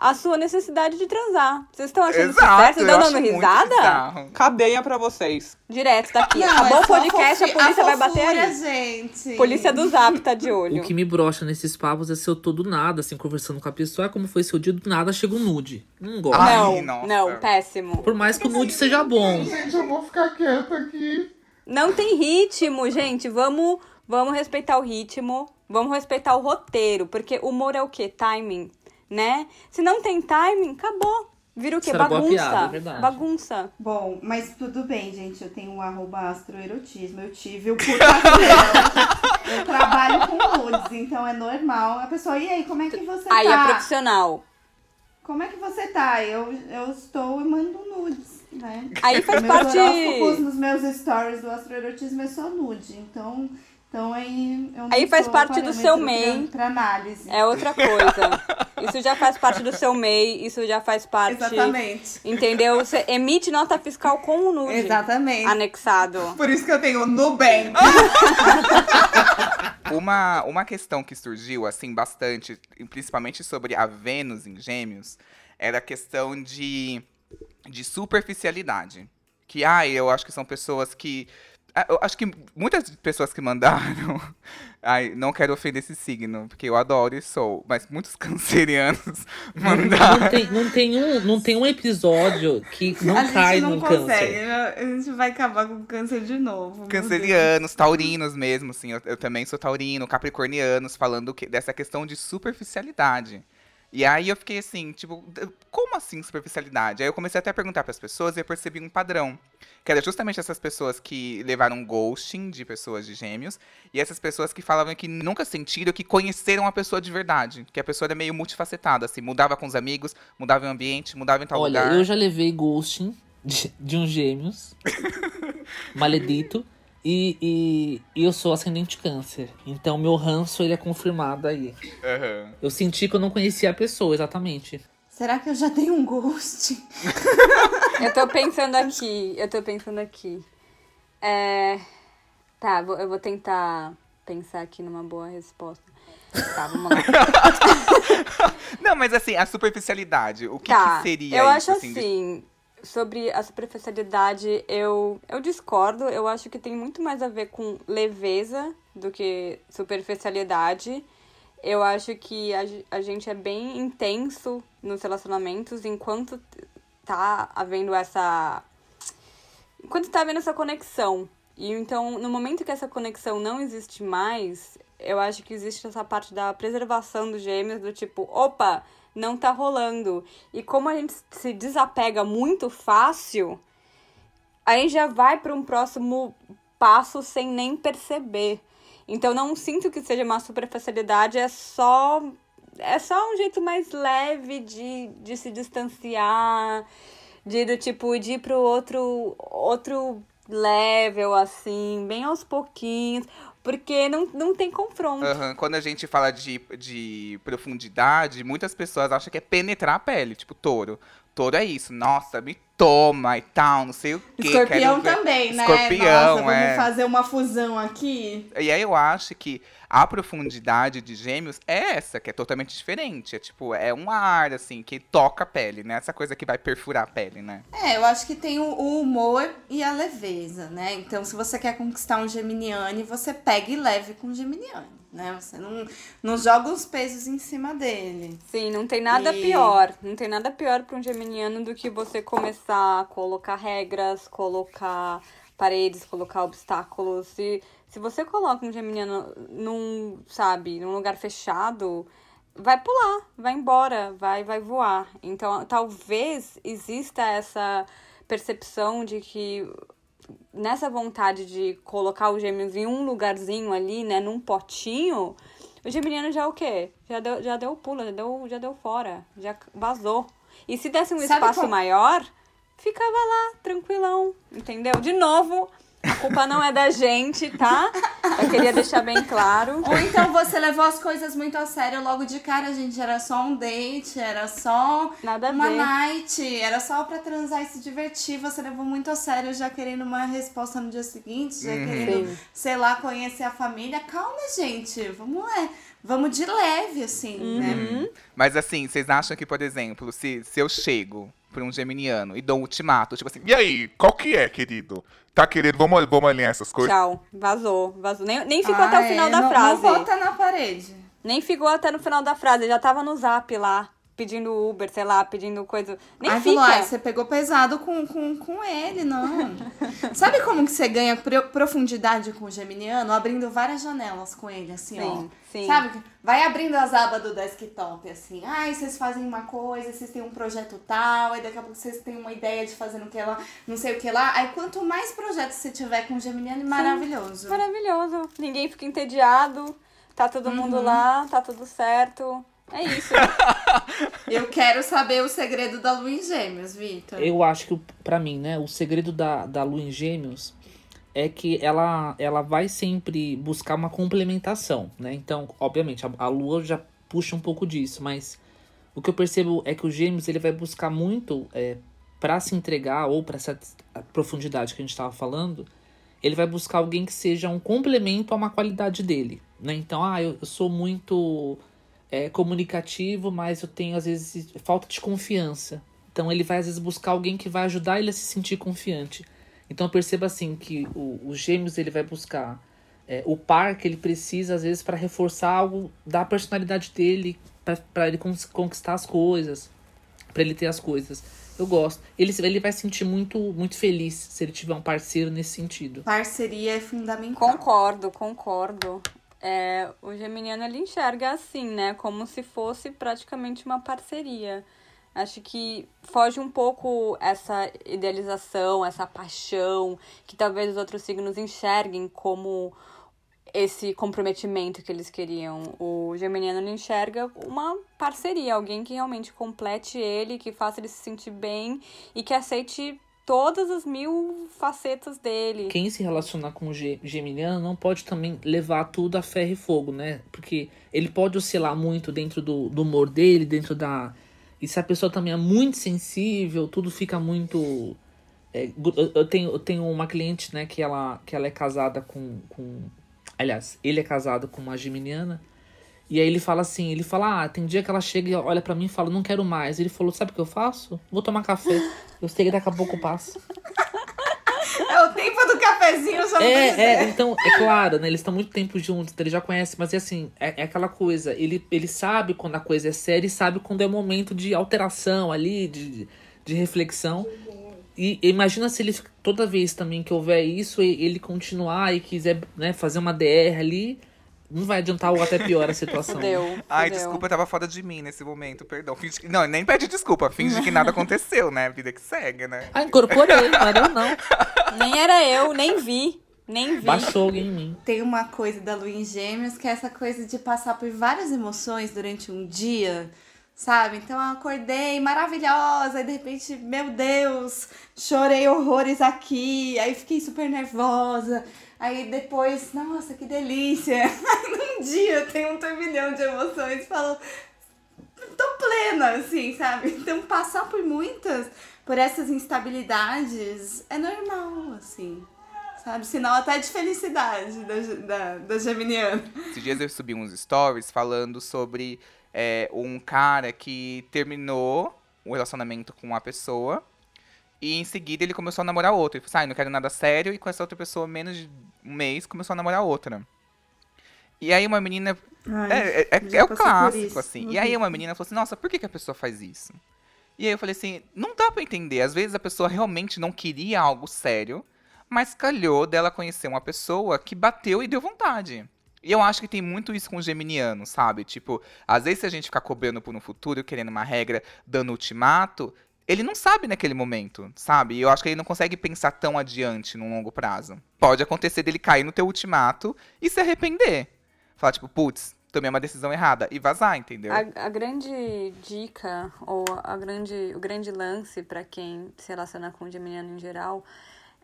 a sua necessidade de transar. Vocês estão achando isso certo? eu Estão dando risada? Cadeia pra vocês. Direto daqui. Não, Acabou é o podcast, a polícia vai bater aí. gente. Polícia do Zap tá de olho. O que me brocha nesses papos é se eu tô do nada, assim, conversando com a pessoa. Ah, como foi seu dia? Do nada chega um nude. Não gosto. Ai, Não, nossa. não, péssimo. Por mais que o nude seja bom. Gente, eu vou ficar quieta aqui. Não tem ritmo, gente. Vamos, vamos respeitar o ritmo. Vamos respeitar o roteiro. Porque humor é o quê? Timing, né? Se não tem timing, acabou. Vira o quê? Boa Bagunça. piada, é. Bagunça. Bom, mas tudo bem, gente. Eu tenho um arroba astroerotismo. Eu tive o eu trabalho com nudes, então é normal. A pessoa, e aí, como é que você Aí é tá? profissional. Como é que você tá? Eu, eu estou e mando nudes, né? Aí faz Meus parte. horóscopos nos meus stories do astroerotismo é só nude. Então, então aí eu não Aí faz sou parte do seu MEI. Pra análise. É outra coisa. Isso já faz parte do seu MEI, isso já faz parte. Exatamente. Entendeu? Você emite nota fiscal com o nude Exatamente. anexado. Por isso que eu tenho o Nubank. [LAUGHS] Uma, uma questão que surgiu, assim, bastante, principalmente sobre a Vênus em Gêmeos, era a questão de, de superficialidade. Que, ai, eu acho que são pessoas que. Ah, Eu acho que muitas pessoas que mandaram. [LAUGHS] Ai, não quero ofender esse signo, porque eu adoro e sou. Mas muitos [LAUGHS] cancerianos mandaram. Não tem, não, tem um, não tem um episódio que [LAUGHS] não a cai gente não num consegue. câncer. A gente vai acabar com o câncer de novo. Cancerianos, taurinos mesmo, assim, eu, eu também sou taurino, capricornianos, falando que, dessa questão de superficialidade. E aí eu fiquei assim, tipo, como assim superficialidade? Aí eu comecei até a perguntar para as pessoas e eu percebi um padrão. Que era justamente essas pessoas que levaram ghosting de pessoas de gêmeos, e essas pessoas que falavam que nunca sentiram que conheceram a pessoa de verdade. Que a pessoa era meio multifacetada, assim, mudava com os amigos, mudava o ambiente, mudava em tal Olha, lugar. eu já levei ghosting de, de uns gêmeos. [LAUGHS] maledito. E, e, e eu sou ascendente câncer. Então meu ranço ele é confirmado aí. Aham. Eu senti que eu não conhecia a pessoa, exatamente. Será que eu já dei um ghost? [LAUGHS] Eu tô pensando aqui, eu tô pensando aqui. É. Tá, vou- eu vou tentar pensar aqui numa boa resposta. Tá, vamos lá. [LAUGHS] Não, mas assim, a superficialidade, o que, tá, que seria eu isso? acho assim, de- assim, sobre a superficialidade, eu, eu discordo. Eu acho que tem muito mais a ver com leveza do que superficialidade. Eu acho que a, a gente é bem intenso nos relacionamentos enquanto tá havendo essa. Enquanto tá havendo essa conexão. E então, no momento que essa conexão não existe mais, eu acho que existe essa parte da preservação dos gêmeos, do tipo, opa, não tá rolando. E como a gente se desapega muito fácil, aí já vai para um próximo passo sem nem perceber. Então não sinto que seja uma superficialidade, é só é só um jeito mais leve de, de se distanciar, de do tipo de ir pro outro outro level assim, bem aos pouquinhos, porque não, não tem confronto. Aham, Quando a gente fala de, de profundidade, muitas pessoas acham que é penetrar a pele, tipo touro. Touro é isso, nossa, me toma e tal, não sei o quê. Escorpião também, né? Escorpião, Nossa, vamos é. fazer uma fusão aqui. E aí eu acho que a profundidade de gêmeos é essa, que é totalmente diferente. É tipo, é um ar, assim, que toca a pele, né? Essa coisa que vai perfurar a pele, né? É, eu acho que tem o, o humor e a leveza, né? Então, se você quer conquistar um geminiane, você pega e leve com um geminiane. Né? Você não, não joga os pesos em cima dele. Sim, não tem nada E- pior. Não tem nada pior para um geminiano do que você começar a colocar regras, colocar paredes, colocar obstáculos. Se, se você coloca um geminiano num, sabe, num lugar fechado, vai pular, vai embora, vai, vai voar. Então, talvez exista essa percepção de que nessa vontade de colocar os gêmeos em um lugarzinho ali, né, num potinho, o geminiano já o quê? Já deu, já deu pulo, já deu, já deu fora, já vazou. E se desse um Sabe espaço como- maior, ficava lá, tranquilão, entendeu? De novo, a culpa não é da gente, tá? Eu queria deixar bem claro. Ou então você levou as coisas muito a sério logo de cara, gente. Era só um date, era só Nada uma ver. night, era só pra transar e se divertir. Você levou muito a sério, já querendo uma resposta no dia seguinte, já querendo, Sim. sei lá, conhecer a família. Calma, gente. Vamos lá. Vamos de leve, assim, Uhum. né? Mas assim, vocês acham que, por exemplo, se, se eu chego pra um geminiano e dou um ultimato, tipo assim, E aí, qual que é, querido? Tá querendo, vamos, vamos alinhar essas coisas? Tchau, vazou, vazou. Nem, nem ficou Ah, até o final é, da não, frase. Não bota na parede. Nem ficou até no final da frase, já tava no zap lá, pedindo Uber, sei lá, pedindo coisa. Nem Aí fica. falou, ai, você pegou pesado com, com, com ele, não. [LAUGHS] Sabe como que você ganha pro- profundidade com o geminiano? Abrindo várias janelas com ele, assim, ó. Sim, sim. Sabe? Vai abrindo as abas do desktop, assim. Ai, vocês fazem uma coisa, vocês têm um projeto tal, aí daqui a pouco vocês têm uma ideia de fazer no que lá, não sei o que lá. Aí quanto mais projetos você tiver com o geminiano, maravilhoso. Maravilhoso. Ninguém fica entediado, tá todo Uhum. mundo lá, tá tudo certo. É isso. [LAUGHS] Eu quero saber o segredo da lua em gêmeos, Vitor. Eu acho que, pra mim, né, o segredo da, da lua em gêmeos é que ela, ela vai sempre buscar uma complementação, né? Então, obviamente, a, a lua já puxa um pouco disso, mas o que eu percebo é que o gêmeos ele vai buscar muito é, para se entregar ou para essa profundidade que a gente estava falando, ele vai buscar alguém que seja um complemento a uma qualidade dele, né? Então, ah, eu, eu sou muito é, comunicativo, mas eu tenho às vezes falta de confiança. Então ele vai às vezes buscar alguém que vai ajudar ele a se sentir confiante. Então perceba assim que o, o gêmeos ele vai buscar é, o par que ele precisa às vezes para reforçar algo da personalidade dele, para ele conquistar as coisas, para ele ter as coisas. Eu gosto. Ele, ele vai se sentir muito muito feliz se ele tiver um parceiro nesse sentido. Parceria é fundamental. Concordo, concordo. É, o geminiano ele enxerga assim, né? Como se fosse praticamente uma parceria. Acho que foge um pouco essa idealização, essa paixão, que talvez os outros signos enxerguem como esse comprometimento que eles queriam. O geminiano ele enxerga uma parceria, alguém que realmente complete ele, que faça ele se sentir bem e que aceite todas as mil facetas dele. Quem se relacionar com o ge- geminiano não pode também levar tudo a ferro e fogo, né? Porque ele pode oscilar muito dentro do, do humor dele, dentro da. E se a pessoa também é muito sensível, tudo fica muito. é, eu tenho, eu tenho uma cliente, né, que ela, que ela é casada com, com. Aliás, ele é casado com uma geminiana. E aí ele fala assim, ele fala, ah, tem dia que ela chega e olha pra mim e fala, não quero mais. Ele falou, sabe o que eu faço? Vou tomar café. Eu sei que daqui a pouco passa. [LAUGHS] É o tempo do cafezinho, não É, é, então, é claro, né? Eles estão muito tempo juntos, então ele já conhece, mas é assim, é, é aquela coisa, ele, ele sabe quando a coisa é séria e sabe quando é momento de alteração ali, de, de reflexão. E imagina se ele toda vez também que houver isso, ele continuar e quiser né, fazer uma DR ali, não vai adiantar ou até pior a situação. Fudeu. Ai, fudeu. desculpa, eu tava fora de mim nesse momento, perdão. Finge que... Não, nem pede desculpa, finge que nada aconteceu, né? Vida que segue, né? Ah, incorporei, não era eu não. Nem era eu, nem vi. Nem vi. Baixou alguém em mim. Tem uma coisa da lua em gêmeos que é essa coisa de passar por várias emoções durante um dia, sabe? Então eu acordei maravilhosa, e de repente, meu Deus, chorei horrores aqui, aí fiquei super nervosa. Aí depois, nossa, que delícia. [LAUGHS] Num dia tem um turbilhão de emoções, falo, tô plena, assim, sabe? Então passar por muitas, por essas instabilidades, é normal, assim. Sabe? Sinal até de felicidade da, da, da Geminiana. Esses dias eu subi uns stories falando sobre é, um cara que terminou o relacionamento com uma pessoa e em seguida ele começou a namorar outra. Ele falou assim, ah, não quero nada sério, e com essa outra pessoa, menos de um mês, começou a namorar outra. E aí uma menina. Ai, É, é, é, é o clássico, assim. E aí Uhum. uma menina falou assim, nossa, por que, que a pessoa faz isso? E aí eu falei assim, não dá pra entender. Às vezes a pessoa realmente não queria algo sério, mas calhou dela conhecer uma pessoa que bateu e deu vontade. E eu acho que tem muito isso com o geminiano, sabe? Tipo, às vezes se a gente ficar cobrando por um futuro, querendo uma regra, dando ultimato, ele não sabe naquele momento, sabe? E eu acho que ele não consegue pensar tão adiante num longo prazo. Pode acontecer dele cair no teu ultimato e se arrepender. Falar, tipo, putz, tomei uma decisão errada. E vazar, entendeu? A, a grande dica, ou a grande, o grande lance pra quem se relaciona com o geminiano em geral,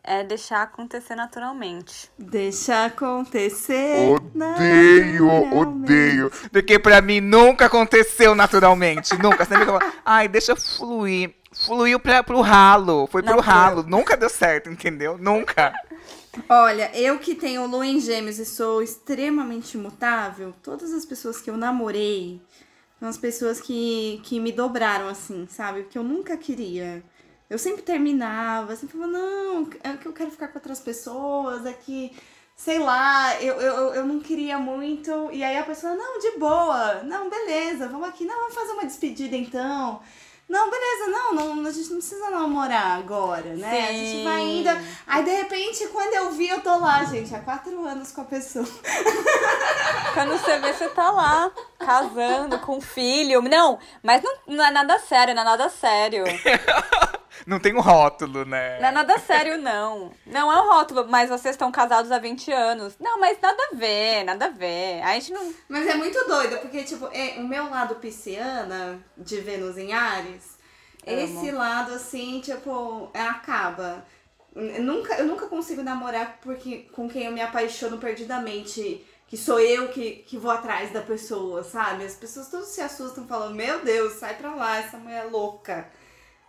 é deixar acontecer naturalmente. Deixa acontecer. Odeio, odeio. Porque pra mim nunca aconteceu naturalmente. nunca. Sempre que eu falo, ai, deixa fluir. Fluiu pra, pro ralo. Foi pro Não, ralo. Nunca deu certo, entendeu? Nunca. Olha, eu que tenho lua em gêmeos e sou extremamente imutável, todas as pessoas que eu namorei são as pessoas que, que me dobraram assim, sabe? Porque eu nunca queria. Eu sempre terminava, sempre falava, não, é que eu quero ficar com outras pessoas, é que, sei lá, eu, eu, eu não queria muito. E aí a pessoa, não, de boa, não, beleza, vamos aqui, não, vamos fazer uma despedida então. Não, beleza, não, não, a gente não precisa namorar agora, né? A gente vai Sim. ainda. Aí de repente, quando eu vi, eu tô lá, gente, há quatro anos com a pessoa. Quando você vê, você tá lá, casando, com filho. Não, mas não, não é nada sério, não é nada sério. [LAUGHS] Não tem um rótulo, né? Não é nada sério, não. Não é um rótulo, mas vocês estão casados há 20 anos. Não, mas nada a ver, nada a ver. A gente não. Mas é muito doido, porque, tipo, é, o meu lado pisciana, de Vênus em Ares, Amo. esse lado, assim, tipo, é, acaba. Eu nunca, eu nunca consigo namorar porque, com quem eu me apaixono perdidamente. Que sou eu que, que vou atrás da pessoa, sabe? As pessoas todas se assustam, falam, meu Deus, sai pra lá, essa mulher é louca.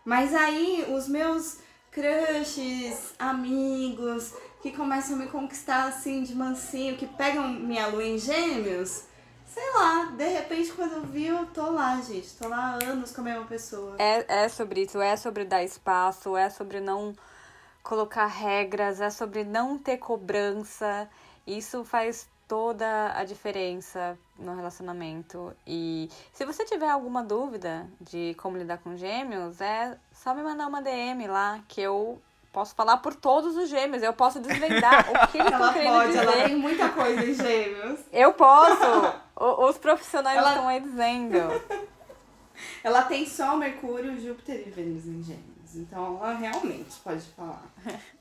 Mas aí, os meus crushes, amigos, que começam a me conquistar assim de mansinho, que pegam minha lua em gêmeos, sei lá, de repente quando eu vi, eu tô lá, gente. Tô lá há anos com a mesma pessoa. É, é sobre isso, é sobre dar espaço, é sobre não colocar regras, é sobre não ter cobrança. Isso faz toda a diferença no relacionamento. E se você tiver alguma dúvida de como lidar com gêmeos, é só me mandar uma DM lá que eu posso falar por todos os gêmeos. Eu posso desvendar o que eles [LAUGHS] Ela estão querendo pode, dizer. ela tem muita coisa em gêmeos. Eu posso! [LAUGHS] O- Os profissionais Ela- estão aí dizendo. [LAUGHS] Ela tem Sol, Mercúrio, Júpiter e Vênus em gêmeos. Então ela realmente pode falar.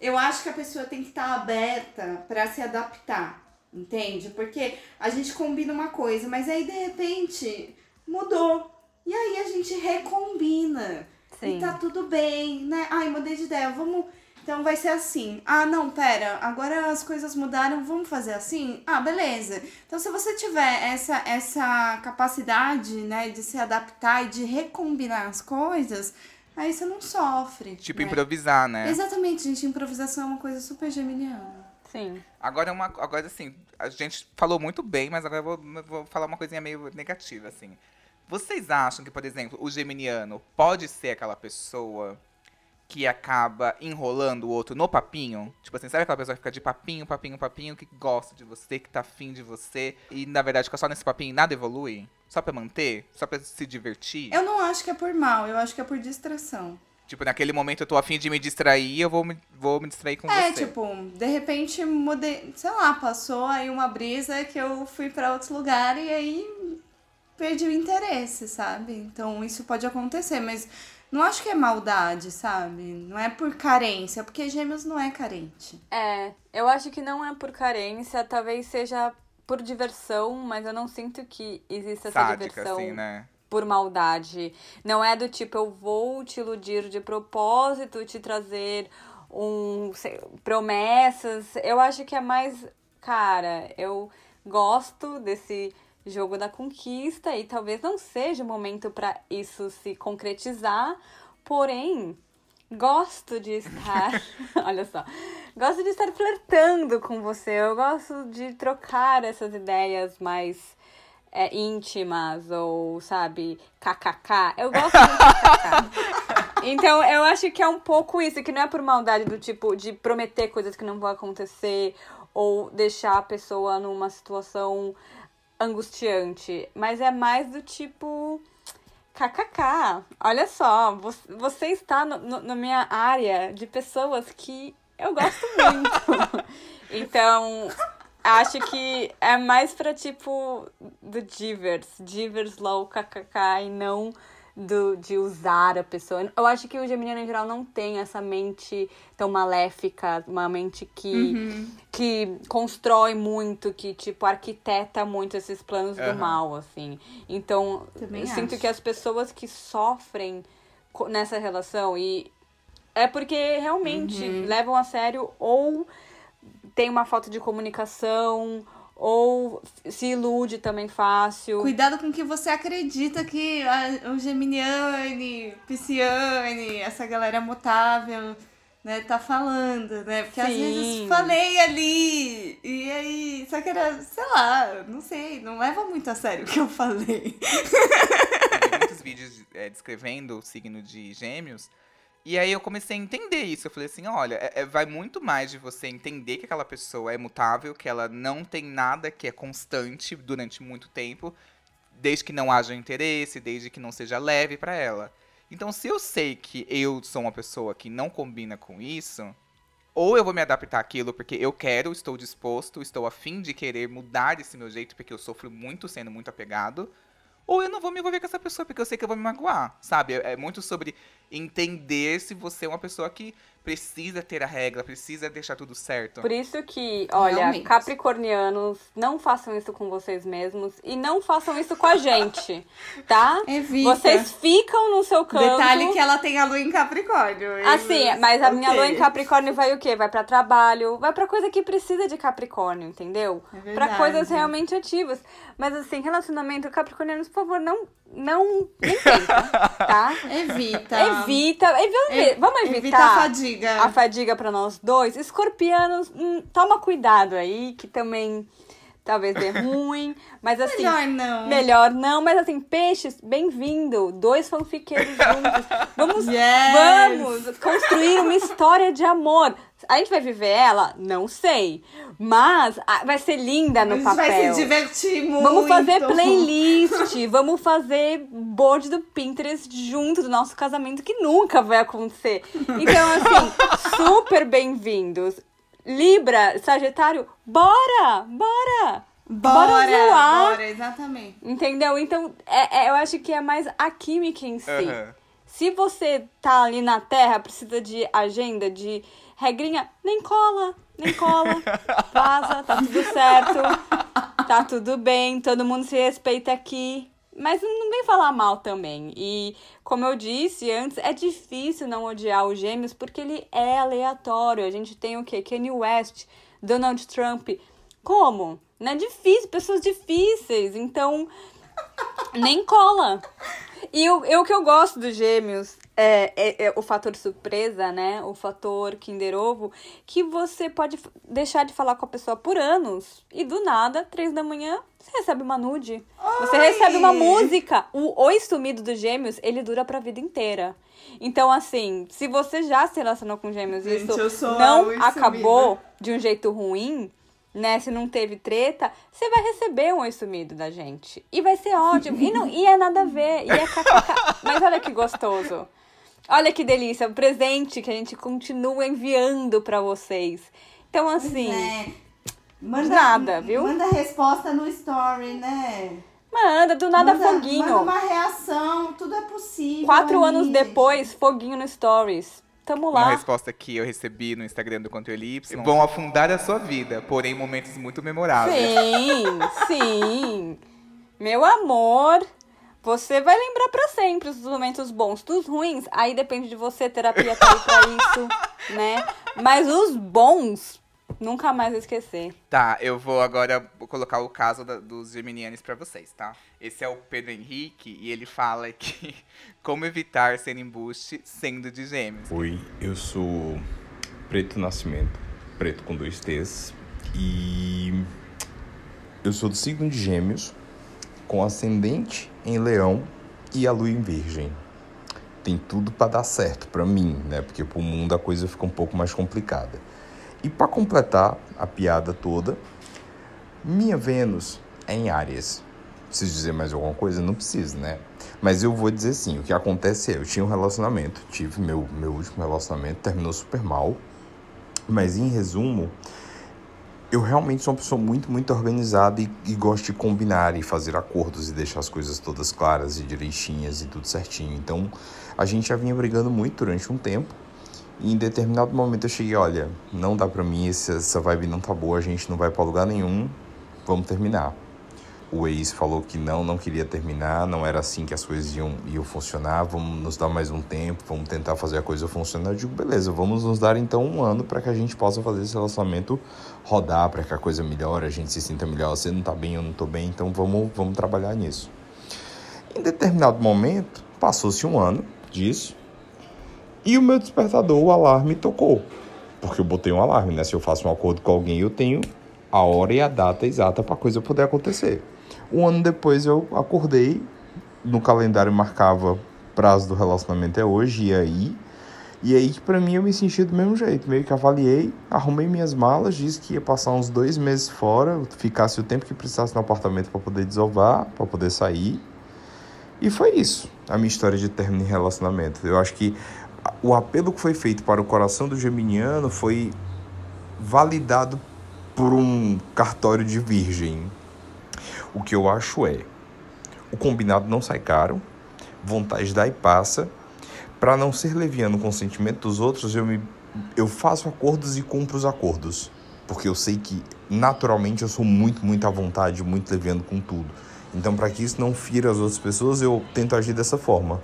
Eu acho que a pessoa tem que estar aberta pra se adaptar, entende? Porque a gente combina uma coisa, mas aí de repente mudou. E aí a gente recombina. Sim. E tá tudo bem, né? Ai, mudei de ideia, vamos. Então vai ser assim. Ah, não, pera, agora as coisas mudaram, vamos fazer assim? Ah, beleza. Então se você tiver essa, essa capacidade, né, de se adaptar e de recombinar as coisas, aí você não sofre. Tipo, né? improvisar, né? Exatamente, gente. Improvisação é uma coisa super geminiana. Sim. Agora, uma, agora, assim, a gente falou muito bem, mas agora eu vou, eu vou falar uma coisinha meio negativa, assim. Vocês acham que, por exemplo, o geminiano pode ser aquela pessoa que acaba enrolando o outro no papinho? Tipo assim, sabe aquela pessoa que fica de papinho, papinho, papinho, que gosta de você, que tá afim de você, e na verdade fica só nesse papinho e nada evolui? Só pra manter? Só pra se divertir? Eu não acho que é por mal, eu acho que é por distração. Tipo, naquele momento eu tô afim de me distrair, eu vou me, vou me distrair com É, você. tipo, de repente mudei, sei lá, passou aí uma brisa que eu fui pra outro lugar e aí perdi o interesse, sabe? Então isso pode acontecer, mas não acho que é maldade, sabe? Não é por carência, porque gêmeos não é carente. É, eu acho que não é por carência, talvez seja por diversão, mas eu não sinto que exista essa Sádica, diversão assim, né? Por maldade. Não é do tipo, eu vou te iludir de propósito, te trazer um sei, promessas. Eu acho que é mais, cara, eu gosto desse jogo da conquista e talvez não seja o momento para isso se concretizar, porém gosto de estar, [LAUGHS] [LAUGHS] olha só, gosto de estar flertando com você. Eu gosto de trocar essas ideias mais é, íntimas ou, sabe, kkk. Eu gosto de kkk. [LAUGHS] Então, eu acho que é um pouco isso, que não é por maldade do tipo de prometer coisas que não vão acontecer ou deixar a pessoa numa situação angustiante, mas é mais do tipo kkk. Olha só, você, está no, no, na minha área de pessoas que eu gosto muito. [LAUGHS] então, acho que é mais pra tipo do Divers, Divers low kkk e não do, de usar a pessoa. Eu acho que o geminiano em geral não tem essa mente tão maléfica, uma mente que, que constrói muito, que, tipo, arquiteta muito esses planos do Aham. mal, assim. Então, Também eu sinto acho. que as pessoas que sofrem nessa relação e é porque realmente levam a sério ou tem uma falta de comunicação ou se ilude também fácil. Cuidado com o que você acredita que a- o Geminiane, Pisciane, essa galera mutável, né, tá falando, né? Porque às Sim. vezes falei ali, e aí, só que era, sei lá, não sei, não leva muito a sério o que eu falei. Vi muitos vídeos é, descrevendo o signo de gêmeos. E aí eu comecei a entender isso. Eu falei assim, olha, é- é- vai muito mais de você entender que aquela pessoa é mutável, que ela não tem nada que é constante durante muito tempo, desde que não haja interesse, desde que não seja leve pra ela. Então, se eu sei que eu sou uma pessoa que não combina com isso, ou eu vou me adaptar àquilo porque eu quero, estou disposto, estou afim de querer mudar esse meu jeito porque eu sofro muito sendo muito apegado, ou eu não vou me envolver com essa pessoa porque eu sei que eu vou me magoar, sabe? É é muito sobre entender se você é uma pessoa que precisa ter a regra, precisa deixar tudo certo. Por isso que, olha, Realmente. capricornianos, não façam isso com vocês mesmos e não façam isso com a gente, [LAUGHS] tá? Evita. Vocês ficam no seu canto. Detalhe que ela tem a lua em Capricórnio. Assim, mas a minha Ok. lua em Capricórnio vai o quê? Vai pra trabalho, vai pra coisa que precisa de Capricórnio, entendeu? É pra verdade. coisas realmente ativas. Mas assim, relacionamento capricornianos, por favor, não não nem tenta, [LAUGHS] tá? Evita. Evita, evi- vamos evitar Evita a fadiga. a fadiga pra nós dois. Escorpianos, hum, toma cuidado aí, que também talvez dê ruim, mas assim, Melhor não. Melhor não, mas assim, peixes, bem-vindo. Dois fanfiqueiros [LAUGHS] juntos. Vamos, Yes. vamos construir uma história de amor. A gente vai viver ela? Não sei. Mas ah, vai ser linda A no gente papel. vai se divertir muito. Vamos fazer playlist, vamos fazer board do Pinterest junto do nosso casamento, que nunca vai acontecer. Então, assim, [LAUGHS] super bem-vindos. Libra, Sagitário, bora, bora! Bora, zoar. bora, exatamente. Entendeu? Então, é, é- eu acho que é mais a química em si. Aham. Se você tá ali na Terra, precisa de agenda, de regrinha, nem cola, nem cola. [LAUGHS] Vaza, tá tudo certo. Tá tudo bem, todo mundo se respeita aqui. Mas não vem falar mal também. E, como eu disse antes, é difícil não odiar os gêmeos porque ele é aleatório. A gente tem o quê? Kanye West, Donald Trump. Como? Não é difícil, pessoas difíceis. Então, nem cola. E o, e o que eu gosto dos gêmeos é, é- é o fator surpresa, né? O fator Kinder Ovo, que você pode deixar de falar com a pessoa por anos e do nada, três da manhã, você recebe uma nude. Você recebe uma música. O Oi Sumido dos gêmeos, ele dura pra vida inteira. Então, assim, se você já se relacionou com gêmeos e isso não acabou Sumida. de um jeito ruim, né? Se não teve treta, você vai receber um oi sumido da gente. E vai ser ótimo. E, não, e é nada a ver. E é kkk. Mas olha que gostoso. Olha que delícia. O presente que a gente continua enviando pra vocês. Então, assim, É. Manda, Nada, viu? Manda resposta no story, né? manda, do nada manda, foguinho. Manda uma reação, tudo é possível. Quatro ali, anos gente. depois, foguinho no Stories. Tamo Uma lá. resposta que eu recebi no Instagram do Conto Elipse. Vão afundar a sua vida, porém momentos muito memoráveis. Sim, sim. Meu amor, você vai lembrar pra sempre os momentos bons. Dos ruins, aí depende de você, terapia tá aí pra isso, [LAUGHS] né? Mas os bons, nunca mais esquecer. Tá, eu vou agora colocar o caso da- dos geminianos pra vocês, tá? Esse é o Pedro Henrique e ele fala que [LAUGHS] como evitar ser embuste sendo de gêmeos. Oi, eu sou Preto Nascimento, preto com dois T's, e eu sou do signo de Gêmeos, com ascendente em Leão e a lua em Virgem. Tem tudo para dar certo para mim, né? Porque pro mundo a coisa fica um pouco mais complicada. E para completar a piada toda, minha Vênus é em Áries. Preciso dizer mais alguma coisa? Não preciso, né? Mas eu vou dizer sim, o que acontece é, eu tinha um relacionamento, tive meu, meu último relacionamento, terminou super mal. Mas em resumo, eu realmente sou uma pessoa muito, muito organizada e, e, gosto de combinar e fazer acordos e deixar as coisas todas claras e direitinhas e tudo certinho. Então, a gente já vinha brigando muito durante um tempo. E em determinado momento eu cheguei, olha, não dá pra mim, essa vibe não tá boa, a gente não vai pra lugar nenhum, vamos terminar. O ex falou que não, não queria terminar, não era assim que as coisas iam, iam funcionar, vamos nos dar mais um tempo, vamos tentar fazer a coisa funcionar. Eu digo, beleza, vamos nos dar então um ano para que a gente possa fazer esse relacionamento rodar, para que a coisa melhore, a gente se sinta melhor. Você não tá bem, eu não tô bem, então vamos, vamos trabalhar nisso. Em determinado momento, passou-se um ano disso, e o meu despertador, o alarme, tocou. Porque eu botei um alarme, né? Se eu faço um acordo com alguém, eu tenho a hora e a data exata para a coisa poder acontecer. Um ano depois eu acordei, no calendário marcava prazo do relacionamento é hoje, e aí? E aí que pra mim eu me senti do mesmo jeito, meio que avaliei, arrumei minhas malas, disse que ia passar uns dois meses fora, ficasse o tempo que precisasse no apartamento para poder desovar, para poder sair. E foi isso, a minha história de término de relacionamento. Eu acho que o apelo que foi feito para o coração do geminiano foi validado por um cartório de virgem, o que eu acho é: o combinado não sai caro, vontade dá e passa. Para não ser leviano com o sentimento dos outros, eu, me, eu faço acordos e cumpro os acordos. Porque eu sei que naturalmente eu sou muito, muito à vontade, muito leviano com tudo. Então, para que isso não fira as outras pessoas, eu tento agir dessa forma.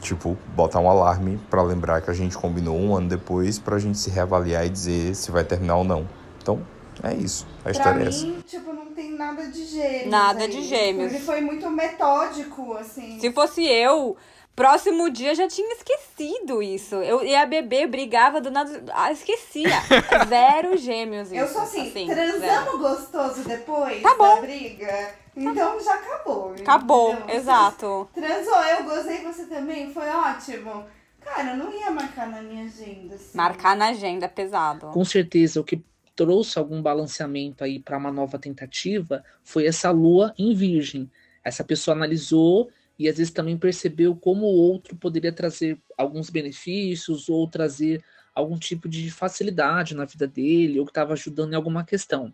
Tipo, botar um alarme para lembrar que a gente combinou um ano depois para a gente se reavaliar e dizer se vai terminar ou não. Então, é isso. A pra história mim, é essa. tipo, nada de gêmeos. Nada aí. de gêmeos. Ele foi muito metódico, assim. Se fosse eu, próximo dia já tinha esquecido isso. Eu ia beber, brigava do nada. Ah, esquecia. [LAUGHS] Zero gêmeos. Eu isso, sou assim, zero. transamos gostoso depois Tá bom. da briga. Então já acabou. Acabou, entendeu? exato. Transou, eu gozei, você também, foi ótimo. Cara, eu não ia marcar na minha agenda. Assim. Marcar na agenda é pesado. Com certeza, o que trouxe algum balanceamento aí para uma nova tentativa foi essa lua em virgem. Essa pessoa analisou e às vezes também percebeu como o outro poderia trazer alguns benefícios ou trazer algum tipo de facilidade na vida dele ou que estava ajudando em alguma questão.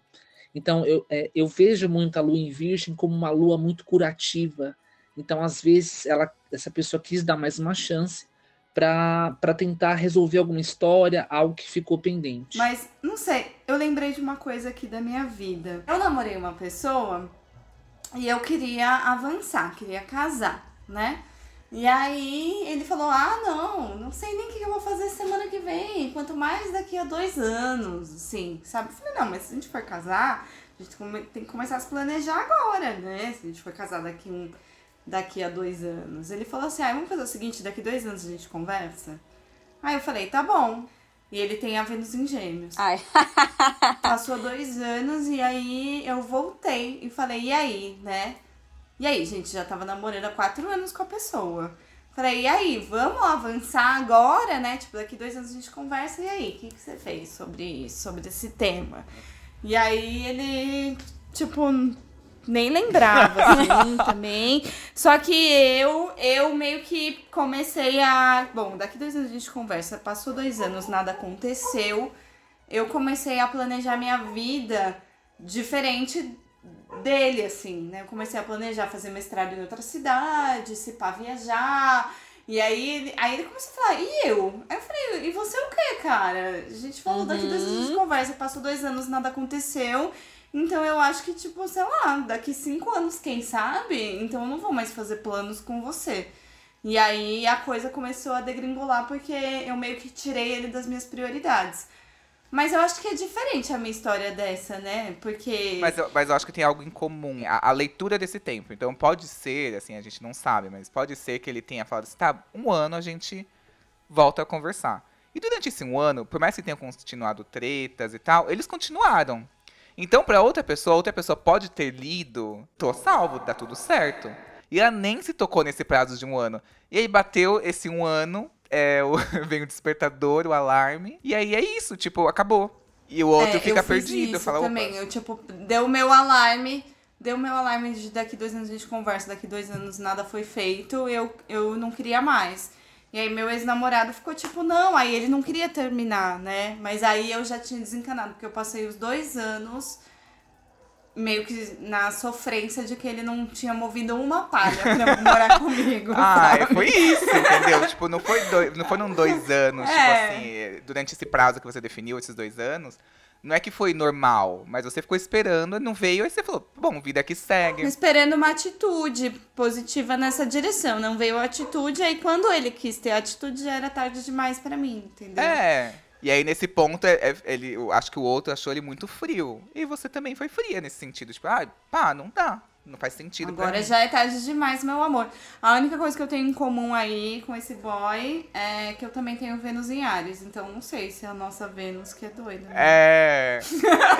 Então eu, é, eu vejo muito a lua em virgem como uma lua muito curativa. Então às vezes ela, essa pessoa quis dar mais uma chance para tentar resolver alguma história, algo que ficou pendente. Mas, não sei, eu lembrei de uma coisa aqui da minha vida. Eu namorei uma pessoa e eu queria avançar, queria casar, né? E aí ele falou: Ah, não, não sei nem o que eu vou fazer semana que vem, quanto mais daqui a dois anos, assim, sabe? Eu falei: Não, mas se a gente for casar, a gente tem que começar a se planejar agora, né? Se a gente for casar daqui um daqui a dois anos. Ele falou assim: ah, vamos fazer o seguinte, daqui dois anos a gente conversa. Aí eu falei, tá bom. E ele tem a Vênus em Gêmeos. Ai. [LAUGHS] Passou dois anos e aí eu voltei e falei, e aí, né? E aí, gente, já tava namorando há quatro anos com a pessoa. Falei, e aí, vamos avançar agora, né? Tipo, daqui dois anos a gente conversa, e aí, o que, que você fez sobre isso, sobre esse tema? E aí ele, tipo, nem lembrava, [LAUGHS] assim, também. Só que eu, eu meio que comecei a. Bom, daqui dois anos a gente conversa. Passou dois anos, nada aconteceu. Eu comecei a planejar minha vida diferente dele, assim, né? Eu comecei a planejar fazer mestrado em outra cidade, se pá viajar. E aí, ele- aí ele começou a falar, e eu? Aí eu falei, e você o quê, cara? A gente falou daqui dois anos a gente conversa, passou dois anos, nada aconteceu. Então eu acho que, tipo, sei lá, daqui cinco anos, quem sabe? Então eu não vou mais fazer planos com você. E aí a coisa começou a degringolar porque eu meio que tirei ele das minhas prioridades. Mas eu acho que é diferente a minha história dessa, né? Porque. Mas eu, mas eu acho que tem algo em comum. A, a leitura desse tempo. Então pode ser, assim, a gente não sabe, mas pode ser que ele tenha falado assim, tá, um ano a gente volta a conversar. E durante esse um ano, por mais que tenham continuado tretas e tal, eles continuaram. Então, pra outra pessoa, outra pessoa pode ter lido, tô salvo, dá tudo certo. E ela nem se tocou nesse prazo de um ano. E aí bateu esse um ano, é, o, [LAUGHS] vem o despertador, o alarme, e aí é isso, tipo, acabou. E o outro É, fica eu perdido. Isso Fala, também. opa. Eu, tipo, deu o meu alarme. Deu o meu alarme de daqui dois anos a gente conversa, daqui dois anos nada foi feito, eu, eu não queria mais. E aí meu ex-namorado ficou tipo, não, aí ele não queria terminar, né? Mas aí eu já tinha desencanado, porque eu passei os dois anos meio que na sofrência de que ele não tinha movido uma palha pra morar [LAUGHS] comigo. Ah, sabe? foi isso, entendeu? tipo, não foi dois, não foram dois anos, tipo É. assim, durante esse prazo que você definiu, esses dois anos, não é que foi normal, mas você ficou esperando, não veio, aí você falou, bom, vida que segue. Esperando uma atitude positiva nessa direção. Não veio a atitude, aí quando ele quis ter a atitude já era tarde demais pra mim, entendeu? É. E aí, nesse ponto, é- é- ele, acho que o outro achou ele muito frio. E você também foi fria nesse sentido. Tipo, ah, pá, não dá. Não faz sentido Agora já é tarde demais, meu amor. A única coisa que eu tenho em comum aí com esse boy é que eu também tenho Vênus em Ares. Então não sei se é a nossa Vênus que é doida. né? É.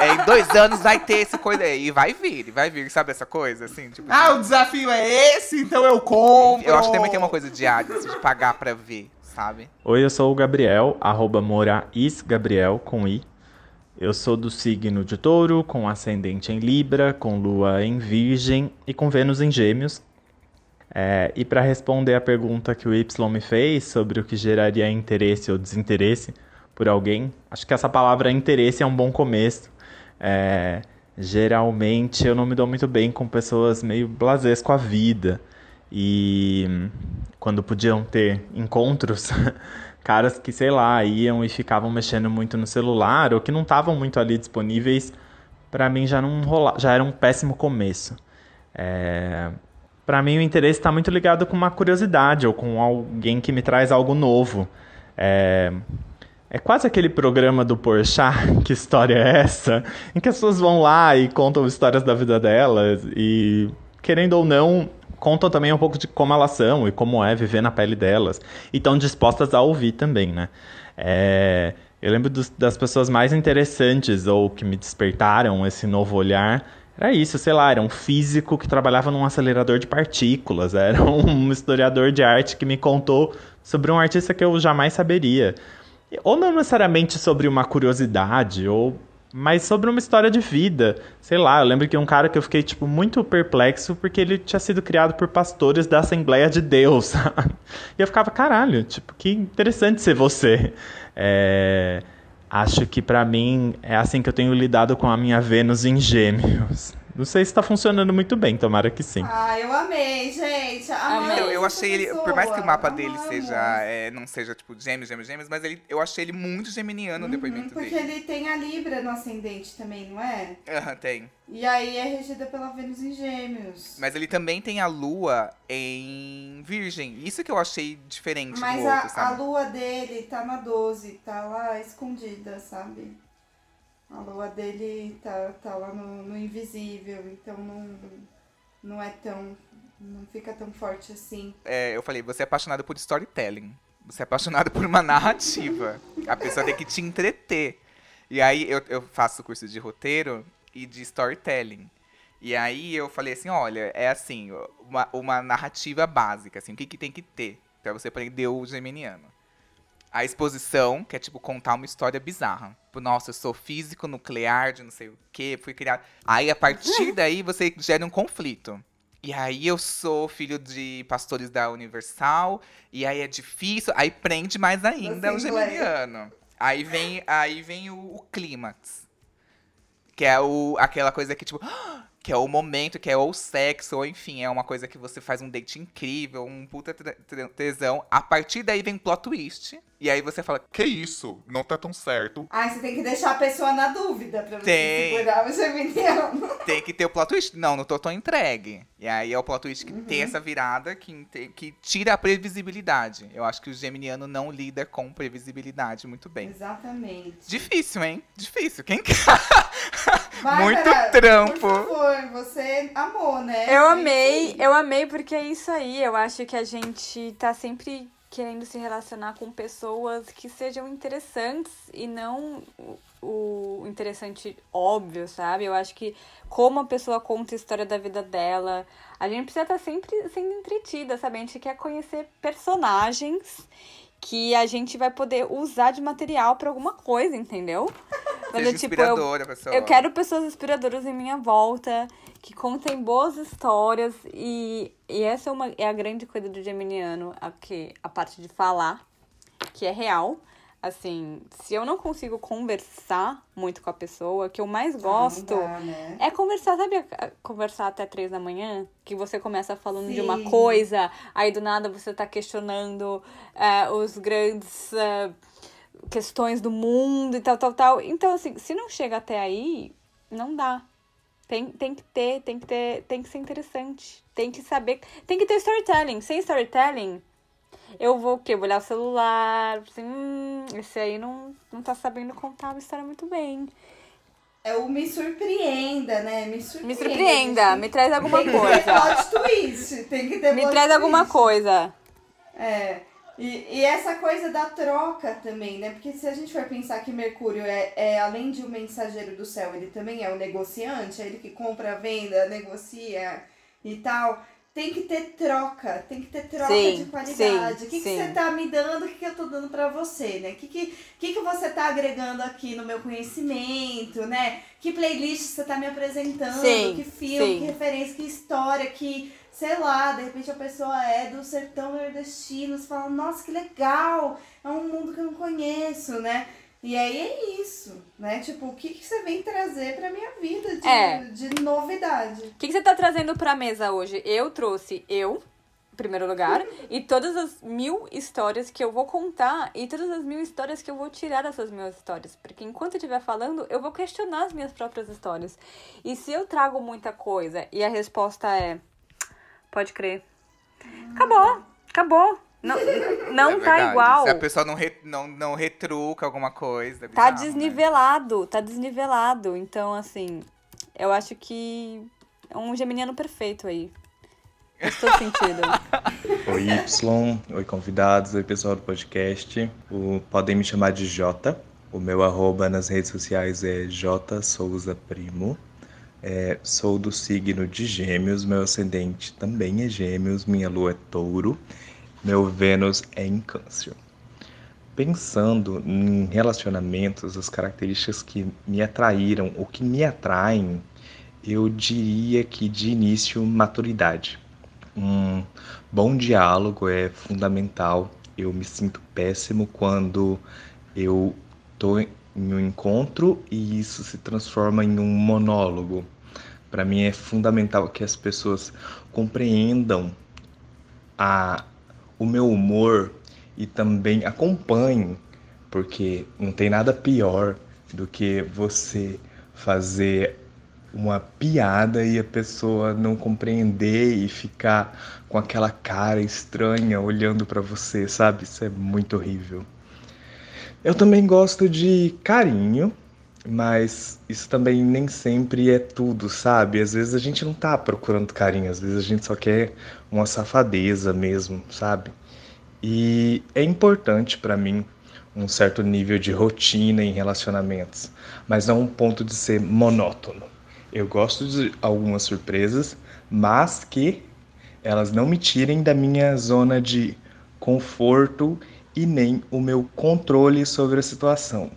é. Em dois anos vai ter esse coisa aí. E vai vir, e vai vir, sabe essa coisa? Assim, tipo. Ah, o desafio é esse, então eu compro. Eu acho que também tem uma coisa de Ares, de pagar pra ver, sabe? Oi, eu sou o Gabriel, arroba moraisgabriel com i. Eu sou do signo de touro, com ascendente em Libra, com lua em Virgem e com Vênus em Gêmeos. É, e para responder a pergunta que o Y me fez sobre o que geraria interesse ou desinteresse por alguém, acho que essa palavra interesse é um bom começo. É, geralmente eu não me dou muito bem com pessoas meio blasés com a vida. E hum, quando podiam ter encontros, [LAUGHS] caras que, sei lá, iam e ficavam mexendo muito no celular ou que não estavam muito ali disponíveis, pra mim já não rola, já era um péssimo começo. É, para mim o interesse está muito ligado com uma curiosidade ou com alguém que me traz algo novo. É, é quase aquele programa do Porchat, [LAUGHS] que história é essa? Em que as pessoas vão lá e contam histórias da vida delas e, querendo ou não, contam também um pouco de como elas são e como é viver na pele delas. E estão dispostas a ouvir também, né? É, eu lembro dos- das pessoas mais interessantes ou que me despertaram esse novo olhar. Era isso, sei lá, era um físico que trabalhava num acelerador de partículas, [LAUGHS] era um historiador de arte que me contou sobre um artista que eu jamais saberia. Ou não necessariamente sobre uma curiosidade, ou mas sobre uma história de vida. Sei lá, eu lembro que um cara que eu fiquei tipo muito perplexo porque ele tinha sido criado por pastores da Assembleia de Deus. [LAUGHS] E eu ficava, caralho, tipo, que interessante ser você. É, acho que pra mim é assim que eu tenho lidado com a minha Vênus em Gêmeos. Não sei se tá funcionando muito bem, tomara que sim. Ah, eu amei, gente. Amei Eu, eu achei ele, pessoa. por mais que o mapa dele Amamos. seja, é, não seja tipo gêmeos, gêmeos, gêmeos, mas ele, eu achei ele muito geminiano no depoimento Porque dele. ele tem a Libra no ascendente também, não é? Aham, tem. E aí é regida pela Vênus em Gêmeos. Mas ele também tem a lua em Virgem. Isso que eu achei diferente Mas do a, outro, a sabe? lua dele tá na 12, tá lá escondida, sabe? A lua dele tá, tá lá no, no invisível, então não, não é tão. não fica tão forte assim. É, eu falei, você é apaixonado por storytelling. Você é apaixonado por uma narrativa. A pessoa tem que te entreter. E aí eu, eu faço curso de roteiro e de storytelling. E aí eu falei assim, olha, é assim, uma, uma narrativa básica, assim, o que, que tem que ter pra você aprender o geminiano. A exposição, que é tipo contar uma história bizarra. Tipo, nossa, eu sou físico nuclear de não sei o quê, fui criado. Aí a partir [LAUGHS] daí você gera um conflito. E aí eu sou filho de pastores da Universal, e aí é difícil, aí prende mais ainda o Assembleia. geminiano. Aí vem, aí vem o, o clímax. Que é o, aquela coisa que, tipo, [GASPS] que é o momento, que é ou sexo, ou enfim, é uma coisa que você faz um date incrível, um puta tesão. A partir daí vem plot twist. E aí você fala, Que isso? Não tá tão certo. Ai, você tem que deixar a pessoa na dúvida pra você Tem. segurar o geminiano. tem que ter o plot twist. Não, não tô tão entregue. E aí é o plot twist que Uhum. tem essa virada que, que tira a previsibilidade. Eu acho que o geminiano não lida com previsibilidade muito bem. Exatamente. Difícil, hein? Difícil. Quem quer? [LAUGHS] Muito trampo. Por favor, você amou, né? Eu É amei, eu amei porque é isso aí. Eu acho que a gente tá sempre querendo se relacionar com pessoas que sejam interessantes e não o- o interessante óbvio, sabe? Eu acho que como a pessoa conta a história da vida dela, a gente precisa estar sempre sendo entretida, sabe? A gente quer conhecer personagens que a gente vai poder usar de material pra alguma coisa, entendeu? Mas Seja é tipo, eu, pessoal. eu quero pessoas inspiradoras em minha volta, que contem boas histórias. E, e essa é, uma, é a grande coisa do Geminiano, a, que, a parte de falar, que é real. Assim, se eu não consigo conversar muito com a pessoa, o que eu mais gosto dá, né? é conversar, sabe? Conversar até três da manhã, que você começa falando de uma Sim. coisa, aí do nada você tá questionando é, os grandes é, questões do mundo e tal, tal, tal. Então, assim, se não chega até aí, não dá. Tem, tem que ter, tem que ter, tem que ser interessante. Tem que saber. Tem que ter storytelling. Sem storytelling, eu vou o quê? Vou olhar o celular, assim, hum, esse aí não, não tá sabendo contar uma história muito bem. É o me surpreenda, né? Me surpreenda. Me surpreenda, me traz alguma Tem que ter coisa. plot twist. Tem que ter Me traz alguma twist. coisa. É. E, e essa coisa da troca também, né? Porque se a gente for pensar que Mercúrio é, é, além de um mensageiro do céu, ele também é um negociante, é ele que compra, venda, negocia e tal. Tem que ter troca, tem que ter troca Sim, de qualidade. sim, o que, que você tá me dando, o que, que eu tô dando pra você, né? O que, que, que, que você tá agregando aqui no meu conhecimento, né? Que playlist você tá me apresentando, que filme, que referência, que história, que, sei lá, de repente a pessoa é do sertão nordestino, você fala, nossa, que legal, é um mundo que eu não conheço, né? E aí é isso, né? Tipo, o que, que você vem trazer pra minha vida de, É. de novidade? O que, que você tá trazendo pra mesa hoje? Eu trouxe eu, em primeiro lugar, [LAUGHS] e todas as mil histórias que eu vou contar e todas as mil histórias que eu vou tirar dessas mil histórias. Porque enquanto eu estiver falando, eu vou questionar as minhas próprias histórias. E se eu trago muita coisa e a resposta é. Pode crer. Acabou, acabou. Não, não É tá verdade. igual. Se a pessoa não, re- não, não retruca alguma coisa. é Tá bizarro, né? desnivelado, tá desnivelado. Então, assim, eu acho que é um geminiano perfeito aí. Estou sentido. [LAUGHS] Oi, Y. Oi, convidados. Oi, pessoal do podcast. O- podem me chamar de Jota. O meu arroba nas redes sociais é J Souza Primo. É, sou do signo de Gêmeos. Meu ascendente também é Gêmeos. Minha lua é Touro. Meu Vênus é em Câncer. Pensando em relacionamentos, as características que me atraíram, o que me atraem, eu diria que de início, maturidade. Um bom diálogo é fundamental. Eu me sinto péssimo quando eu estou em um encontro e isso se transforma em um monólogo. Para mim é fundamental que as pessoas compreendam a, o meu humor e também acompanhem, porque não tem nada pior do que você fazer uma piada e a pessoa não compreender e ficar com aquela cara estranha olhando para você, sabe? Isso é muito horrível. Eu também gosto de carinho, mas isso também nem sempre é tudo, sabe? Às vezes a gente não tá procurando carinho, às vezes a gente só quer uma safadeza mesmo, sabe? E é importante para mim um certo nível de rotina em relacionamentos, mas não um ponto de ser monótono. Eu gosto de algumas surpresas, mas que elas não me tirem da minha zona de conforto e nem o meu controle sobre a situação.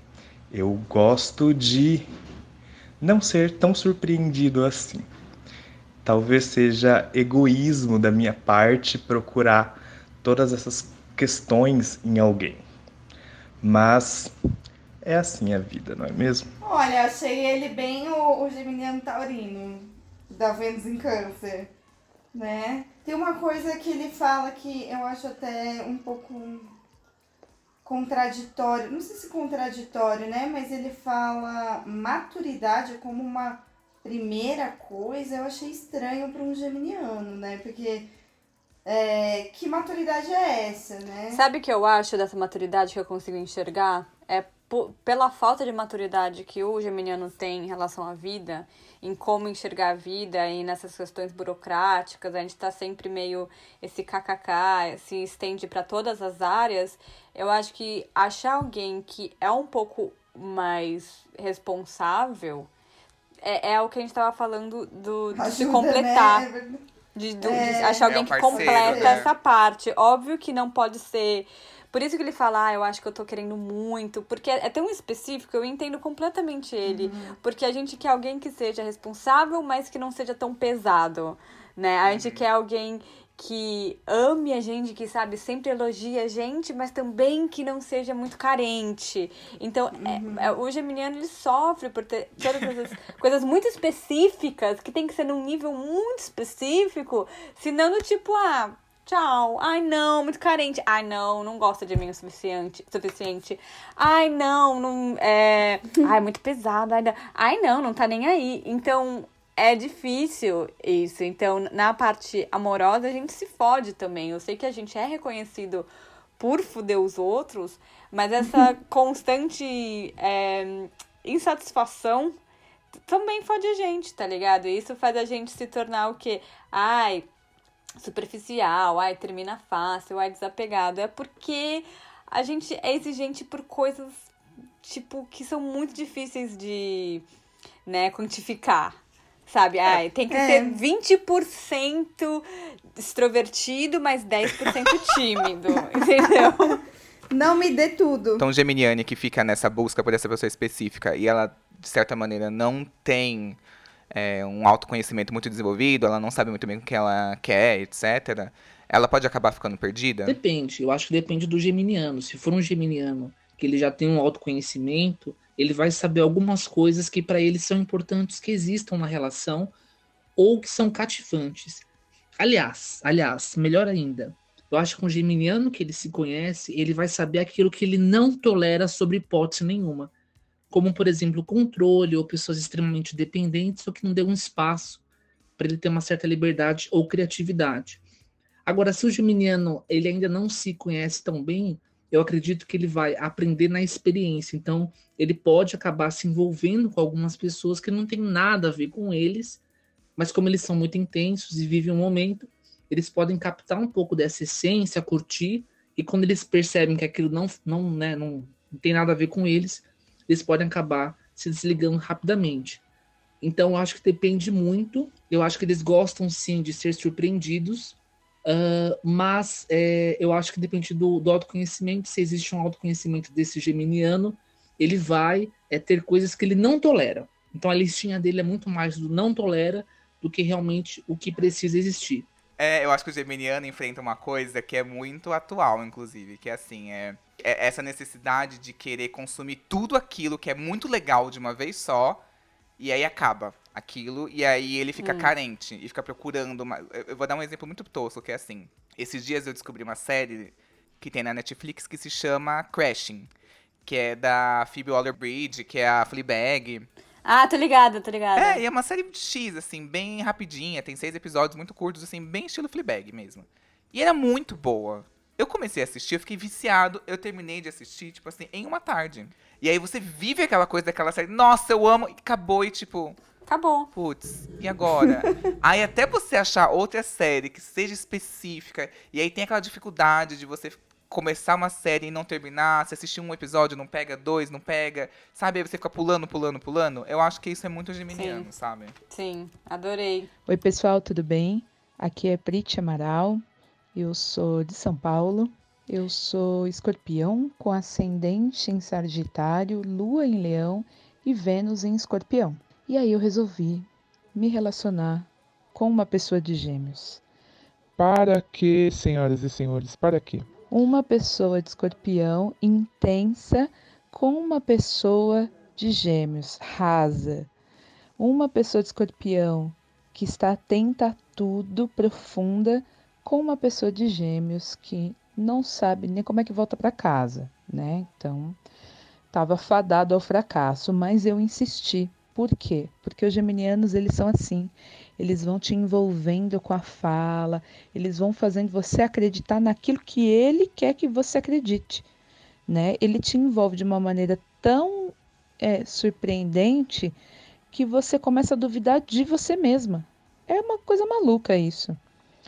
Eu gosto de não ser tão surpreendido assim. Talvez seja egoísmo da minha parte procurar todas essas questões em alguém. Mas é assim a vida, não é mesmo? Olha, achei ele bem o, o Geminiano Taurino, da Vênus em Câncer, né? Tem uma coisa que ele fala que eu acho até um pouco contraditório, não sei se contraditório, né? Mas ele fala maturidade como uma primeira coisa, eu achei estranho para um geminiano, né? Porque é, que maturidade é essa, né? Sabe o que eu acho dessa maturidade que eu consigo enxergar? É pela falta de maturidade que o geminiano tem em relação à vida, em como enxergar a vida e nessas questões burocráticas, a gente tá sempre meio esse kkk, se estende para todas as áreas. Eu acho que achar alguém que é um pouco mais responsável é, é o que a gente tava falando do, de se Ajuda, completar. né? De, do- É. de achar É alguém um que parceiro, completa né? essa parte. Óbvio que não pode ser Por isso que ele fala, ah, eu acho que eu tô querendo muito. Porque é tão específico, eu entendo completamente ele. Uhum. Porque a gente quer alguém que seja responsável, mas que não seja tão pesado. Né? A gente quer alguém que ame a gente, que sabe, sempre elogia a gente, mas também que não seja muito carente. Então, é- é, o geminiano ele sofre por ter todas essas [LAUGHS] coisas muito específicas, que tem que ser num nível muito específico, senão do tipo, ah, tchau, ai não, muito carente, ai não, não gosta de mim o suficiente, suficiente, ai não, não, é, [LAUGHS] ai muito pesado, ai não, ai não, não tá nem aí. Então, é difícil isso. Então, na parte amorosa, a gente se fode também. Eu sei que a gente é reconhecido por fuder os outros, mas essa [LAUGHS] constante é, insatisfação também fode a gente, tá ligado? E isso faz a gente se tornar o quê? Ai, superficial, ai, termina fácil, ai, desapegado. É porque a gente é exigente por coisas, tipo, que são muito difíceis de, né, quantificar. Sabe? Ai, tem que É. ser 20% extrovertido, mas 10% tímido. [LAUGHS] entendeu? Não me dê tudo. Então, Geminiane que fica nessa busca por essa pessoa específica e ela, de certa maneira, não tem é, um autoconhecimento muito desenvolvido, ela não sabe muito bem o que ela quer, etc. Ela pode acabar ficando perdida? Depende, eu acho que depende do geminiano. Se for um geminiano que ele já tem um autoconhecimento, ele vai saber algumas coisas que para ele são importantes que existam na relação ou que são cativantes. Aliás, aliás, melhor ainda, eu acho que um geminiano que ele se conhece, ele vai saber aquilo que ele não tolera sobre hipótese nenhuma. Como, por exemplo, controle ou pessoas extremamente dependentes ou que não dê um espaço para ele ter uma certa liberdade ou criatividade. Agora, se o geminiano ele ainda não se conhece tão bem, eu acredito que ele vai aprender na experiência. Então, ele pode acabar se envolvendo com algumas pessoas que não tem nada a ver com eles, mas como eles são muito intensos e vivem um momento, eles podem captar um pouco dessa essência, curtir, e quando eles percebem que aquilo não, não, né, não, não tem nada a ver com eles, eles podem acabar se desligando rapidamente. Então, eu acho que depende muito. Eu acho que eles gostam sim de ser surpreendidos, Uh, mas é, eu acho que depende do, do autoconhecimento. Se existe um autoconhecimento desse geminiano, ele vai é, ter coisas que ele não tolera. Então a listinha dele é muito mais do não tolera do que realmente o que precisa existir. É, eu acho que o Geminiano enfrenta uma coisa que é muito atual, inclusive, que é assim, é, é essa necessidade de querer consumir tudo aquilo que é muito legal de uma vez só, e aí acaba aquilo, e aí ele fica Hum. carente e fica procurando. Uma... eu- vou dar um exemplo muito tosco, que é assim. Esses dias eu descobri uma série que tem na Netflix que se chama Crashing, que é da Phoebe Waller-Bridge, que é a Fleabag. Ah, tô ligada, tô ligada. É, e é uma série X, assim, bem rapidinha. Tem seis episódios muito curtos, assim, bem estilo Fleabag mesmo. E era muito boa. Eu comecei a assistir, eu fiquei viciado. Eu terminei de assistir, tipo assim, em uma tarde. E aí você vive aquela coisa daquela série. Nossa, eu amo. E acabou e tipo... Acabou. Putz, e agora? [LAUGHS] aí até você achar outra série que seja específica. E aí tem aquela dificuldade de você começar uma série e não terminar. Se assistir um episódio, não pega dois, não pega. Sabe? Aí você fica pulando, pulando, pulando. Eu acho que isso é muito geminiano, Sim. sabe? Sim, adorei. Oi, pessoal, tudo bem? Aqui é Priti Amaral. Eu sou de São Paulo. Eu sou escorpião com ascendente em Sagitário, Lua em Leão e Vênus em Escorpião. E aí eu resolvi me relacionar com uma pessoa de Gêmeos. Para quê, senhoras e senhores? Para quê? Uma pessoa de Escorpião intensa com uma pessoa de Gêmeos rasa. Uma pessoa de Escorpião que está atenta a tudo, profunda, com uma pessoa de Gêmeos que não sabe nem como é que volta para casa, né? Então, estava fadado ao fracasso, mas eu insisti. Por quê? Porque os geminianos, eles são assim. Eles vão te envolvendo com a fala, eles vão fazendo você acreditar naquilo que ele quer que você acredite, né? Ele te envolve de uma maneira tão é, surpreendente que você começa a duvidar de você mesma. É uma coisa maluca isso.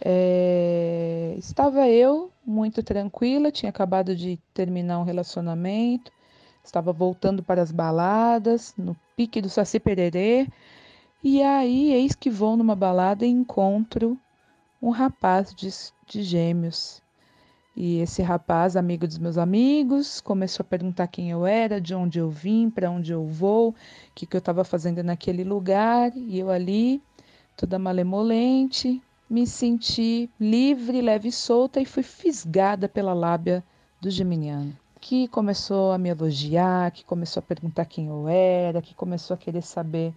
É, Estava eu muito tranquila, tinha acabado de terminar um relacionamento, estava voltando para as baladas, no pique do Saci Pererê, e aí eis que vou numa balada e encontro um rapaz de, de gêmeos. E esse rapaz, amigo dos meus amigos, começou a perguntar quem eu era, de onde eu vim, para onde eu vou, o que, que eu estava fazendo naquele lugar. E eu ali, toda malemolente, me senti livre, leve e solta e fui fisgada pela lábia do geminiano, que começou a me elogiar, que começou a perguntar quem eu era, que começou a querer saber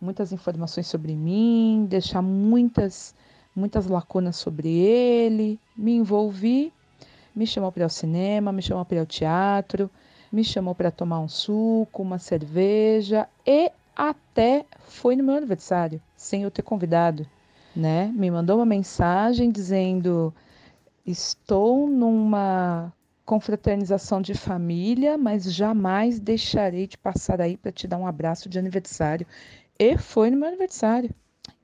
muitas informações sobre mim, deixar muitas muitas lacunas sobre ele. Me envolvi, me chamou para ao cinema, me chamou para ao teatro, me chamou para tomar um suco, uma cerveja e até foi no meu aniversário, sem eu ter convidado, né? Me mandou uma mensagem dizendo: "Estou numa confraternização de família, mas jamais deixarei de passar aí para te dar um abraço de aniversário". E foi no meu aniversário.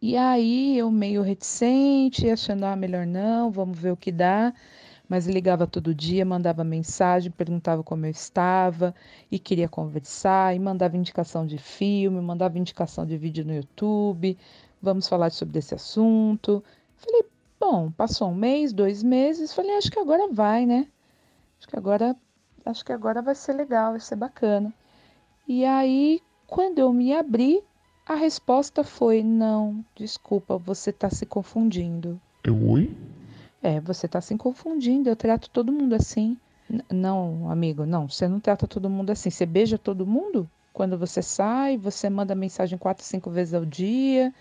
E aí eu meio reticente, achando, ah, melhor não, vamos ver o que dá. Mas ligava todo dia, mandava mensagem, perguntava como eu estava e queria conversar, e mandava indicação de filme, mandava indicação de vídeo no YouTube, vamos falar sobre esse assunto. Falei, bom, passou um mês, dois meses, falei, acho que agora vai, né? Acho que agora, acho que agora vai ser legal, vai ser bacana. E aí, quando eu me abri, a resposta foi: não, desculpa, você está se confundindo. Eu, oi? É, você está se confundindo, eu trato todo mundo assim. N não, amigo, não, você não trata todo mundo assim. Você beija todo mundo? Quando você sai, você manda mensagem quatro, cinco vezes ao dia,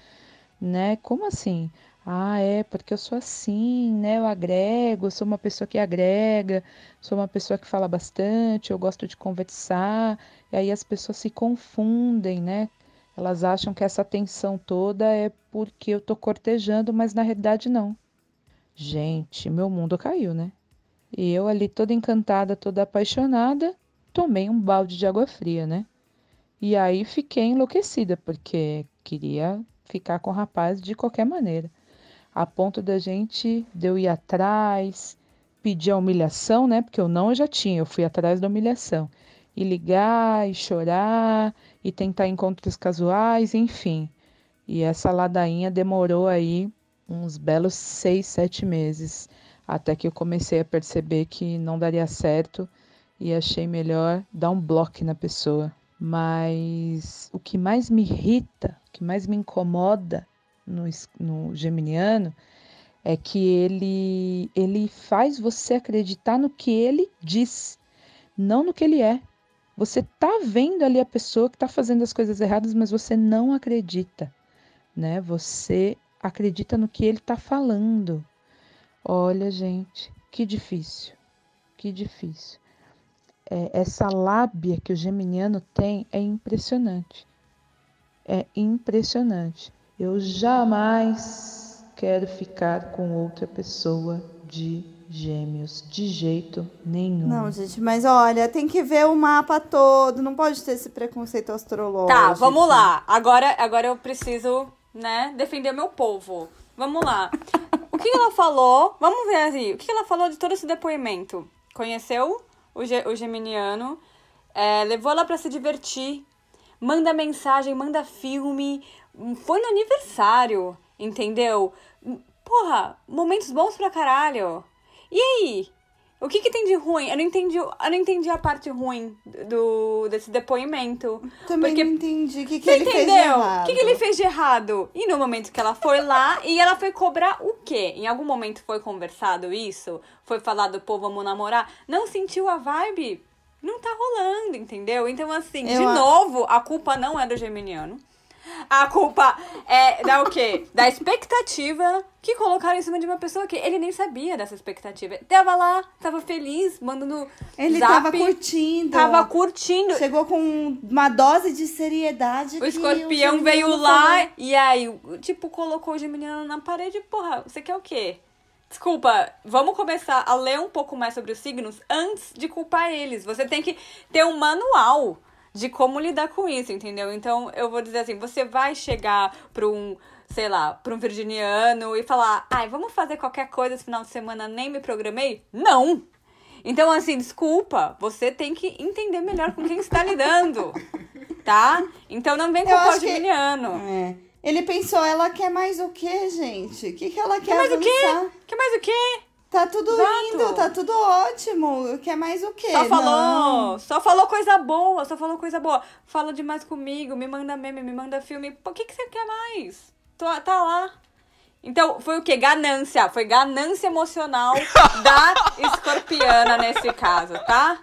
né? Como assim? Ah, é, porque eu sou assim, né? Eu agrego, sou uma pessoa que agrega, sou uma pessoa que fala bastante, eu gosto de conversar, e aí as pessoas se confundem, né? Elas acham que essa tensão toda é porque eu tô cortejando, mas na realidade não. Gente, meu mundo caiu, né? E eu ali toda encantada, toda apaixonada, tomei um balde de água fria, né? E aí fiquei enlouquecida, porque queria ficar com o rapaz de qualquer maneira. A ponto da gente, de eu ir atrás, pedir a humilhação, né? Porque eu não eu já tinha, eu fui atrás da humilhação. E ligar, e chorar, e tentar encontros casuais, enfim. E essa ladainha demorou aí uns belos seis, sete meses, até que eu comecei a perceber que não daria certo e achei melhor dar um bloco na pessoa. Mas o que mais me irrita, o que mais me incomoda no, no geminiano é que ele, ele faz você acreditar no que ele diz, não no que ele é. Você tá vendo ali a pessoa que está fazendo as coisas erradas, mas você não acredita, né? Você acredita no que ele está falando. Olha, gente, que difícil, que difícil. É, essa lábia que o geminiano tem é impressionante. É impressionante. Eu jamais quero ficar com outra pessoa de gêmeos, de jeito nenhum. Não, gente, mas olha, tem que ver o mapa todo, não pode ter esse preconceito astrológico. Tá, vamos lá. Agora, agora eu preciso, né, defender meu povo. Vamos lá. O que ela falou? Vamos ver assim. O que ela falou de todo esse depoimento? Conheceu o, ge, o geminiano, é, levou ela para se divertir, manda mensagem, manda filme, foi no aniversário, entendeu? Porra, momentos bons pra caralho. E aí? O que, que tem de ruim? Eu não entendi, eu não entendi a parte ruim do, desse depoimento. Também porque, não entendi o que, que Você ele entendeu? fez de errado. O que, que ele fez de errado? E no momento que ela foi lá, e ela foi cobrar o quê? Em algum momento foi conversado isso? Foi falado, pô, vamos namorar? Não sentiu a vibe? Não tá rolando, entendeu? Então, assim, Eu de novo, a culpa não é do geminiano. A culpa é da o quê? Da expectativa que colocaram em cima de uma pessoa que ele nem sabia dessa expectativa. Tava lá, tava feliz, mandando Ele zap, tava curtindo. Tava curtindo. Chegou com uma dose de seriedade. O escorpião geminiano veio lá falou. e aí, tipo, colocou o geminiano na parede. Porra, você quer o quê? Desculpa, vamos começar a ler um pouco mais sobre os signos antes de culpar eles. Você tem que ter um manual de como lidar com isso, entendeu? Então, eu vou dizer assim, você vai chegar pra um, sei lá, pra um virginiano e falar, ai, vamos fazer qualquer coisa esse final de semana, nem me programei? Não! Então, assim, desculpa, você tem que entender melhor com quem está lidando, tá? Então não vem culpar o acho que-. É. Ele pensou, ela quer mais o quê, gente? O que, que ela quer Quer mais o quê? avançar? Quer mais o quê? Tá tudo Exato. indo, tá tudo ótimo. Quer mais o quê? Só falou, Não. só falou coisa boa, só falou coisa boa. Fala demais comigo, me manda meme, me manda filme. Por que, que você quer mais? Tô, tá lá. Então, foi o quê? Ganância. Foi ganância emocional [LAUGHS] da escorpiana nesse caso, tá?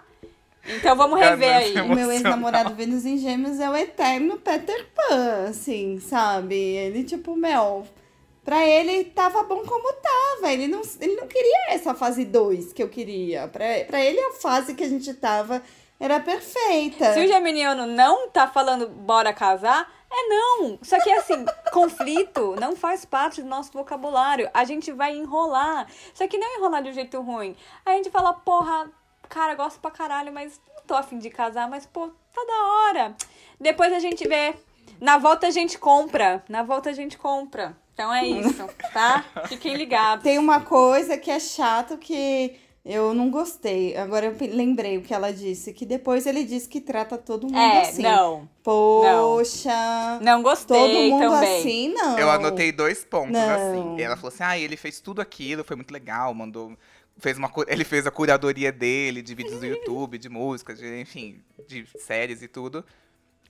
Então vamos rever aí. O meu ex-namorado Vênus em Gêmeos é o eterno Peter Pan, assim, sabe? Ele, tipo, Mel, pra ele tava bom como tava. Ele não, ele não queria essa fase 2 que eu queria. Pra, pra ele, a fase que a gente tava era perfeita. Se o geminiano não tá falando bora casar, é não. Só que assim, conflito não faz parte do nosso vocabulário. A gente vai enrolar. Só que não enrolar de um jeito ruim. A gente fala, porra, cara, gosto pra caralho, mas não tô afim de casar, mas pô, tá da hora. Depois a gente vê. Na volta a gente compra. Na volta a gente compra. Então é isso, tá? [LAUGHS] Fiquem ligados. Tem uma coisa que é chato que eu não gostei. Agora eu lembrei o que ela disse. Que depois ele disse que trata todo mundo É, assim. não. Poxa. Não gostei Todo mundo também. assim, não. Eu anotei dois pontos, Não. assim. Ela falou assim, ah, ele fez tudo aquilo, foi muito legal, mandou... Fez uma, ele fez a curadoria dele de vídeos do YouTube, de músicas, de, enfim, de séries e tudo.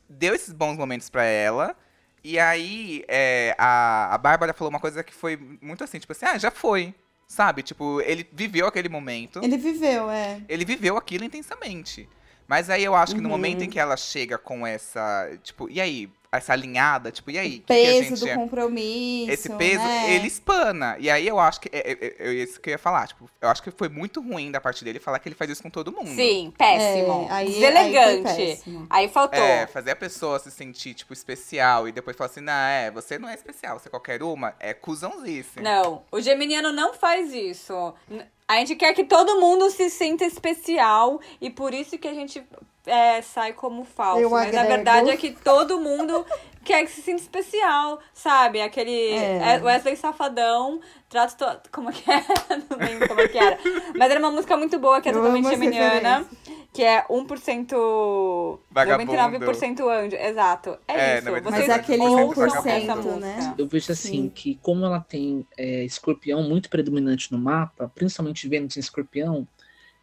Deu esses bons momentos pra ela. E aí, é, a, a Bárbara falou uma coisa que foi muito assim, tipo assim, ah, já foi. Sabe? Tipo, ele viveu aquele momento. Ele viveu, é. Ele viveu aquilo intensamente. Mas aí eu acho que no Uhum. momento em que ela chega com essa, tipo, e aí? Essa alinhada, tipo, e aí? A Peso gente do é? compromisso. Esse peso, né? ele espana. E aí eu acho que. É, é, é isso que eu ia falar. Tipo, eu acho que foi muito ruim da parte dele falar que ele faz isso com todo mundo. Sim, péssimo. É, aí- Deselegante. aí Aí, faltou. É, fazer a pessoa se sentir, tipo, especial e depois falar assim, não, é, você não é especial, você é qualquer uma, é cuzãozice. Não, o geminiano não faz isso. A gente quer que todo mundo se sinta especial e por isso que a gente é, sai como falso. Eu Mas a agrego. verdade é que todo mundo quer que se sinta especial, sabe? Aquele É. é, Wesley Safadão, trato to... como é que é? [LAUGHS] Não lembro como é que era. Mas era uma música muito boa, que é totalmente geminiana. Que é 1% Vagabundo. 99% anjo. Exato. É, É, isso. verdade, Vocês Mas aquele ouçam 1%, essa música. né? Eu vejo assim Sim. que como ela tem é, escorpião muito predominante no mapa, principalmente Vênus em escorpião,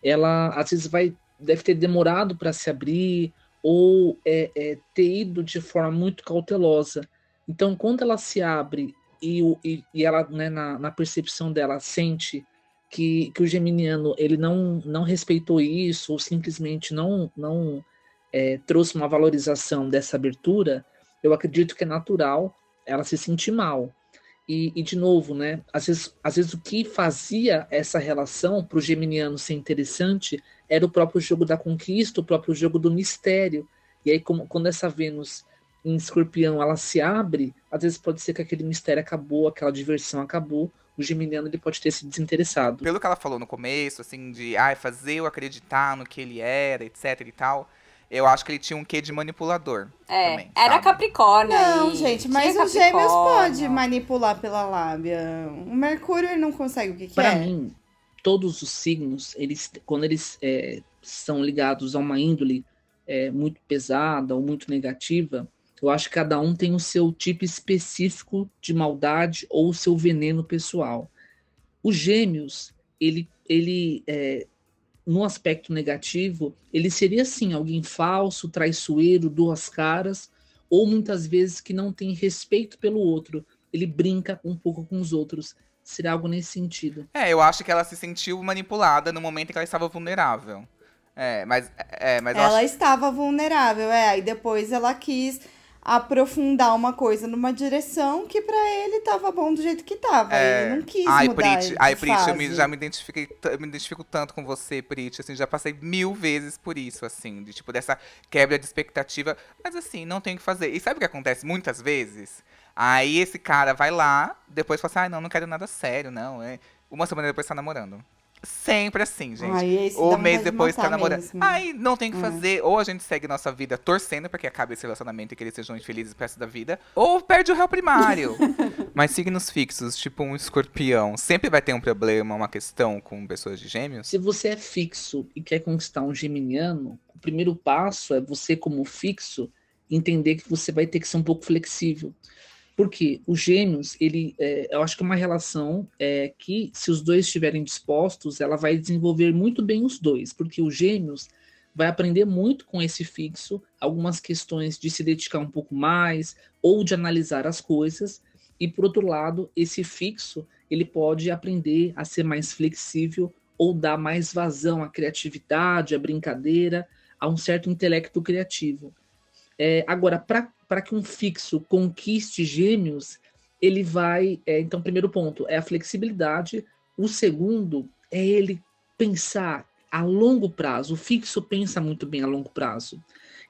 ela às vezes vai deve ter demorado para se abrir ou é, é, ter ido de forma muito cautelosa. Então, quando ela se abre e, e, e ela, né, na, na percepção dela, sente que, que o geminiano ele não, não respeitou isso ou simplesmente não, não é, trouxe uma valorização dessa abertura, eu acredito que é natural ela se sentir mal. E, e, de novo, né? Às vezes, às vezes o que fazia essa relação para o geminiano ser interessante era o próprio jogo da conquista, o próprio jogo do mistério. E aí, como, quando essa Vênus em escorpião ela se abre, às vezes pode ser que aquele mistério acabou, aquela diversão acabou, o geminiano ele pode ter se desinteressado. Pelo que ela falou no começo, assim, de ah, fazer eu acreditar no que ele era, etc e tal, eu acho que ele tinha um quê de manipulador. É, também, era sabe? Capricórnio. Não, aí. gente, Tinha mas os gêmeos pode manipular pela lábia. O Mercúrio ele não consegue o que, é. mim, todos os signos, eles, quando eles é, são ligados a uma índole é, muito pesada ou muito negativa, eu acho que cada um tem o seu tipo específico de maldade ou o seu veneno pessoal. Os gêmeos, ele, ele é, no aspecto negativo, ele seria sim alguém falso, traiçoeiro, duas caras, ou muitas vezes que não tem respeito pelo outro. Ele brinca um pouco com os outros. Seria algo nesse sentido. É, eu acho que ela se sentiu manipulada no momento em que ela estava vulnerável. É, mas, é, mas eu Ela acho estava vulnerável, é. Aí depois ela quis aprofundar uma coisa numa direção que pra ele tava bom do jeito que tava. É. Ele não quis Ai, mudar Prit, ai, Prit, eu me- já me identifiquei, me identifico tanto com você, Prit, assim, já passei mil vezes por isso, assim, de tipo, dessa quebra de expectativa, mas assim, não tem o que fazer. E sabe o que acontece muitas vezes? Aí esse cara vai lá, depois fala assim, ai, não, não quero nada sério, não, é... Uma semana depois tá namorando. Sempre assim, gente. Ai, Ou mês de depois tá namorando. mesmo. Aí não tem o que É. fazer. Ou a gente segue nossa vida torcendo pra que acabe esse relacionamento e que eles sejam infelizes pro resto da vida. Ou perde o réu primário. [LAUGHS] Mas signos fixos, tipo um escorpião, sempre vai ter um problema, uma questão com pessoas de gêmeos? Se você é fixo e quer conquistar um geminiano, o primeiro passo é você, como fixo, entender que você vai ter que ser um pouco flexível. Porque os gêmeos, ele, é, eu acho que é uma relação é, que, se os dois estiverem dispostos, ela vai desenvolver muito bem os dois, porque os gêmeos vai aprender muito com esse fixo, algumas questões de se dedicar um pouco mais ou de analisar as coisas, e por outro lado, esse fixo ele pode aprender a ser mais flexível ou dar mais vazão à criatividade, à brincadeira, a um certo intelecto criativo. É, agora, para que um fixo conquiste gêmeos, ele vai. É, então, primeiro ponto é a flexibilidade. O segundo é ele pensar a longo prazo. O fixo pensa muito bem a longo prazo.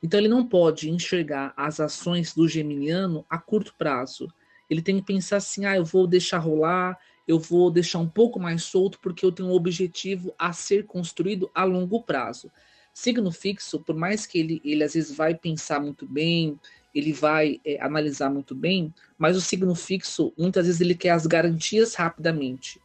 Então, ele não pode enxergar as ações do geminiano a curto prazo. Ele tem que pensar assim: ah, eu vou deixar rolar, eu vou deixar um pouco mais solto, porque eu tenho um objetivo a ser construído a longo prazo. Signo fixo, por mais que ele, ele às vezes vai pensar muito bem, ele vai é, analisar muito bem, mas o signo fixo, muitas vezes ele quer as garantias rapidamente.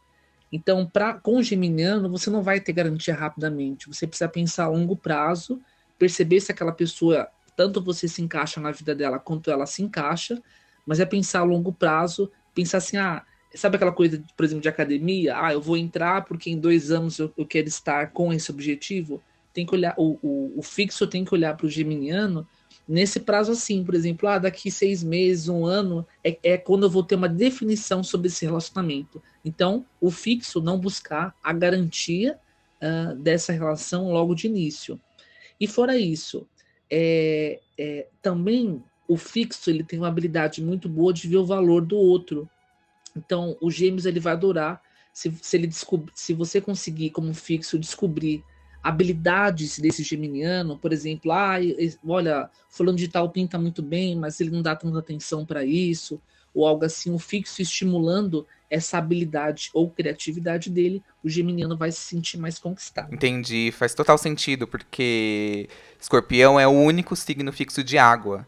Então, pra, com o geminiano, você não vai ter garantia rapidamente. Você precisa pensar a longo prazo, perceber se aquela pessoa, tanto você se encaixa na vida dela, quanto ela se encaixa, mas é pensar a longo prazo, pensar assim, ah, sabe aquela coisa, por exemplo, de academia? Ah, eu vou entrar porque em dois anos eu, eu quero estar com esse objetivo. Tem que olhar, o, o, o fixo tem que olhar para o geminiano nesse prazo assim, por exemplo, ah, daqui seis meses, um ano, é, é quando eu vou ter uma definição sobre esse relacionamento. Então, o fixo não buscar a garantia uh, dessa relação logo de início. E fora isso, é, é, também o fixo ele tem uma habilidade muito boa de ver o valor do outro. Então, o Gêmeos ele vai adorar se, se ele se você conseguir como fixo descobrir habilidades desse geminiano, por exemplo, ah, olha, fulano de tal pinta muito bem, mas ele não dá tanta atenção para isso, ou algo assim, o fixo estimulando essa habilidade ou criatividade dele, o geminiano vai se sentir mais conquistado. Entendi, faz total sentido, porque escorpião é o único signo fixo de água.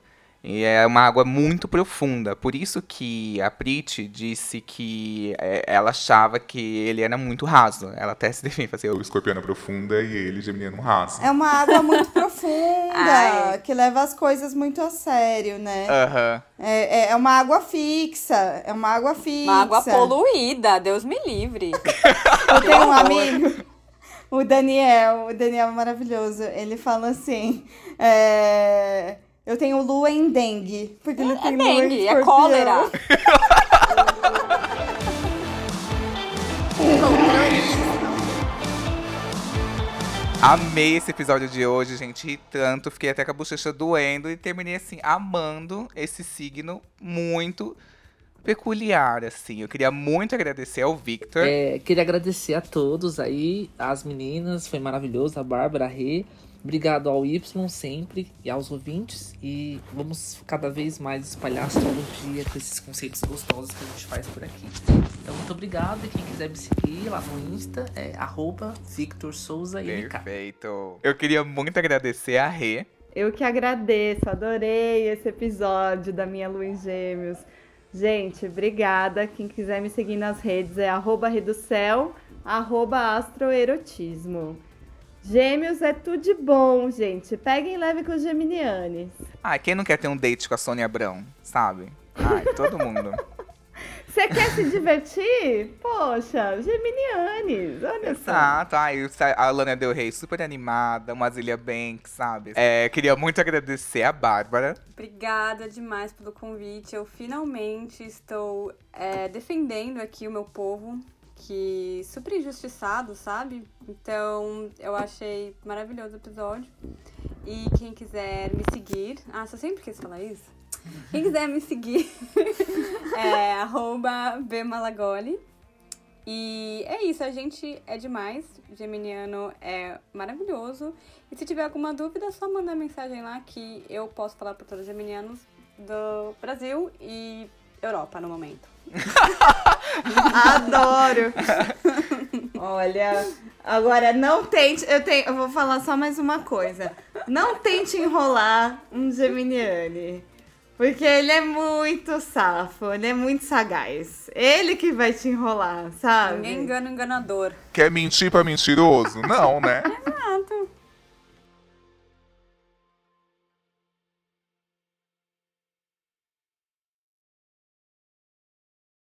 E é uma água muito profunda. Por isso que a Prit disse que é, ela achava que ele era muito raso. Ela até se define, assim, o escorpiano é profunda e ele geminiano raso. É uma água muito profunda, [LAUGHS] que leva as coisas muito a sério, né? Aham. É, é uma água fixa, é uma água fixa. Uma água poluída, Deus me livre. [LAUGHS] Eu tenho um amigo, o Daniel, o Daniel é maravilhoso. Ele fala assim: é, Eu tenho lua em dengue. Porque ele É tem em dengue, é cólera. [LAUGHS] Amei esse episódio de hoje, gente. Ri tanto, fiquei até com a bochecha doendo e terminei assim, amando esse signo muito peculiar, assim. Eu queria muito agradecer ao Victor. É, queria agradecer a todos aí, as meninas, foi maravilhoso, a Bárbara, a Rê. Obrigado ao Y sempre e aos ouvintes. E vamos cada vez mais espalhar astrologia com esses conceitos gostosos que a gente faz por aqui. Então, muito obrigado. E quem quiser me seguir lá no Insta é arroba Victor Souza MK. Perfeito. Eu queria muito agradecer a Rê. Eu que agradeço, adorei esse episódio da minha Lua em Gêmeos. Gente, obrigada. Quem quiser me seguir nas redes é arroba reducel, arroba astroerotismo. Gêmeos é tudo de bom, gente. Peguem leve com os geminianes. Ah, quem não quer ter um date com a Sônia Abrão, sabe? Ai, todo mundo. [LAUGHS] Você quer se divertir? Poxa, geminianes, olha só. Exato. Ai, a Lana Del Rey super animada, uma Zilia Banks, sabe? É, queria muito agradecer a Bárbara. Obrigada demais pelo convite. Eu finalmente estou é, defendendo aqui o meu povo, que super injustiçado, sabe? Então eu achei maravilhoso o episódio. E quem quiser me seguir. Ah, você sempre quis falar isso? Quem quiser me seguir [LAUGHS] é arroba bmalagoli. E é isso, a gente é demais. Geminiano é maravilhoso. E se tiver alguma dúvida, é só mandar mensagem lá que eu posso falar para todos os geminianos do Brasil e Europa no momento. [LAUGHS] Adoro! Olha, agora não tente. Eu, tenho, eu vou falar só mais uma coisa. Não tente enrolar um Geminiane. Porque ele é muito safo, ele é muito sagaz. Ele que vai te enrolar, sabe? Ninguém engana o enganador. Quer mentir pra mentiroso? Não, né?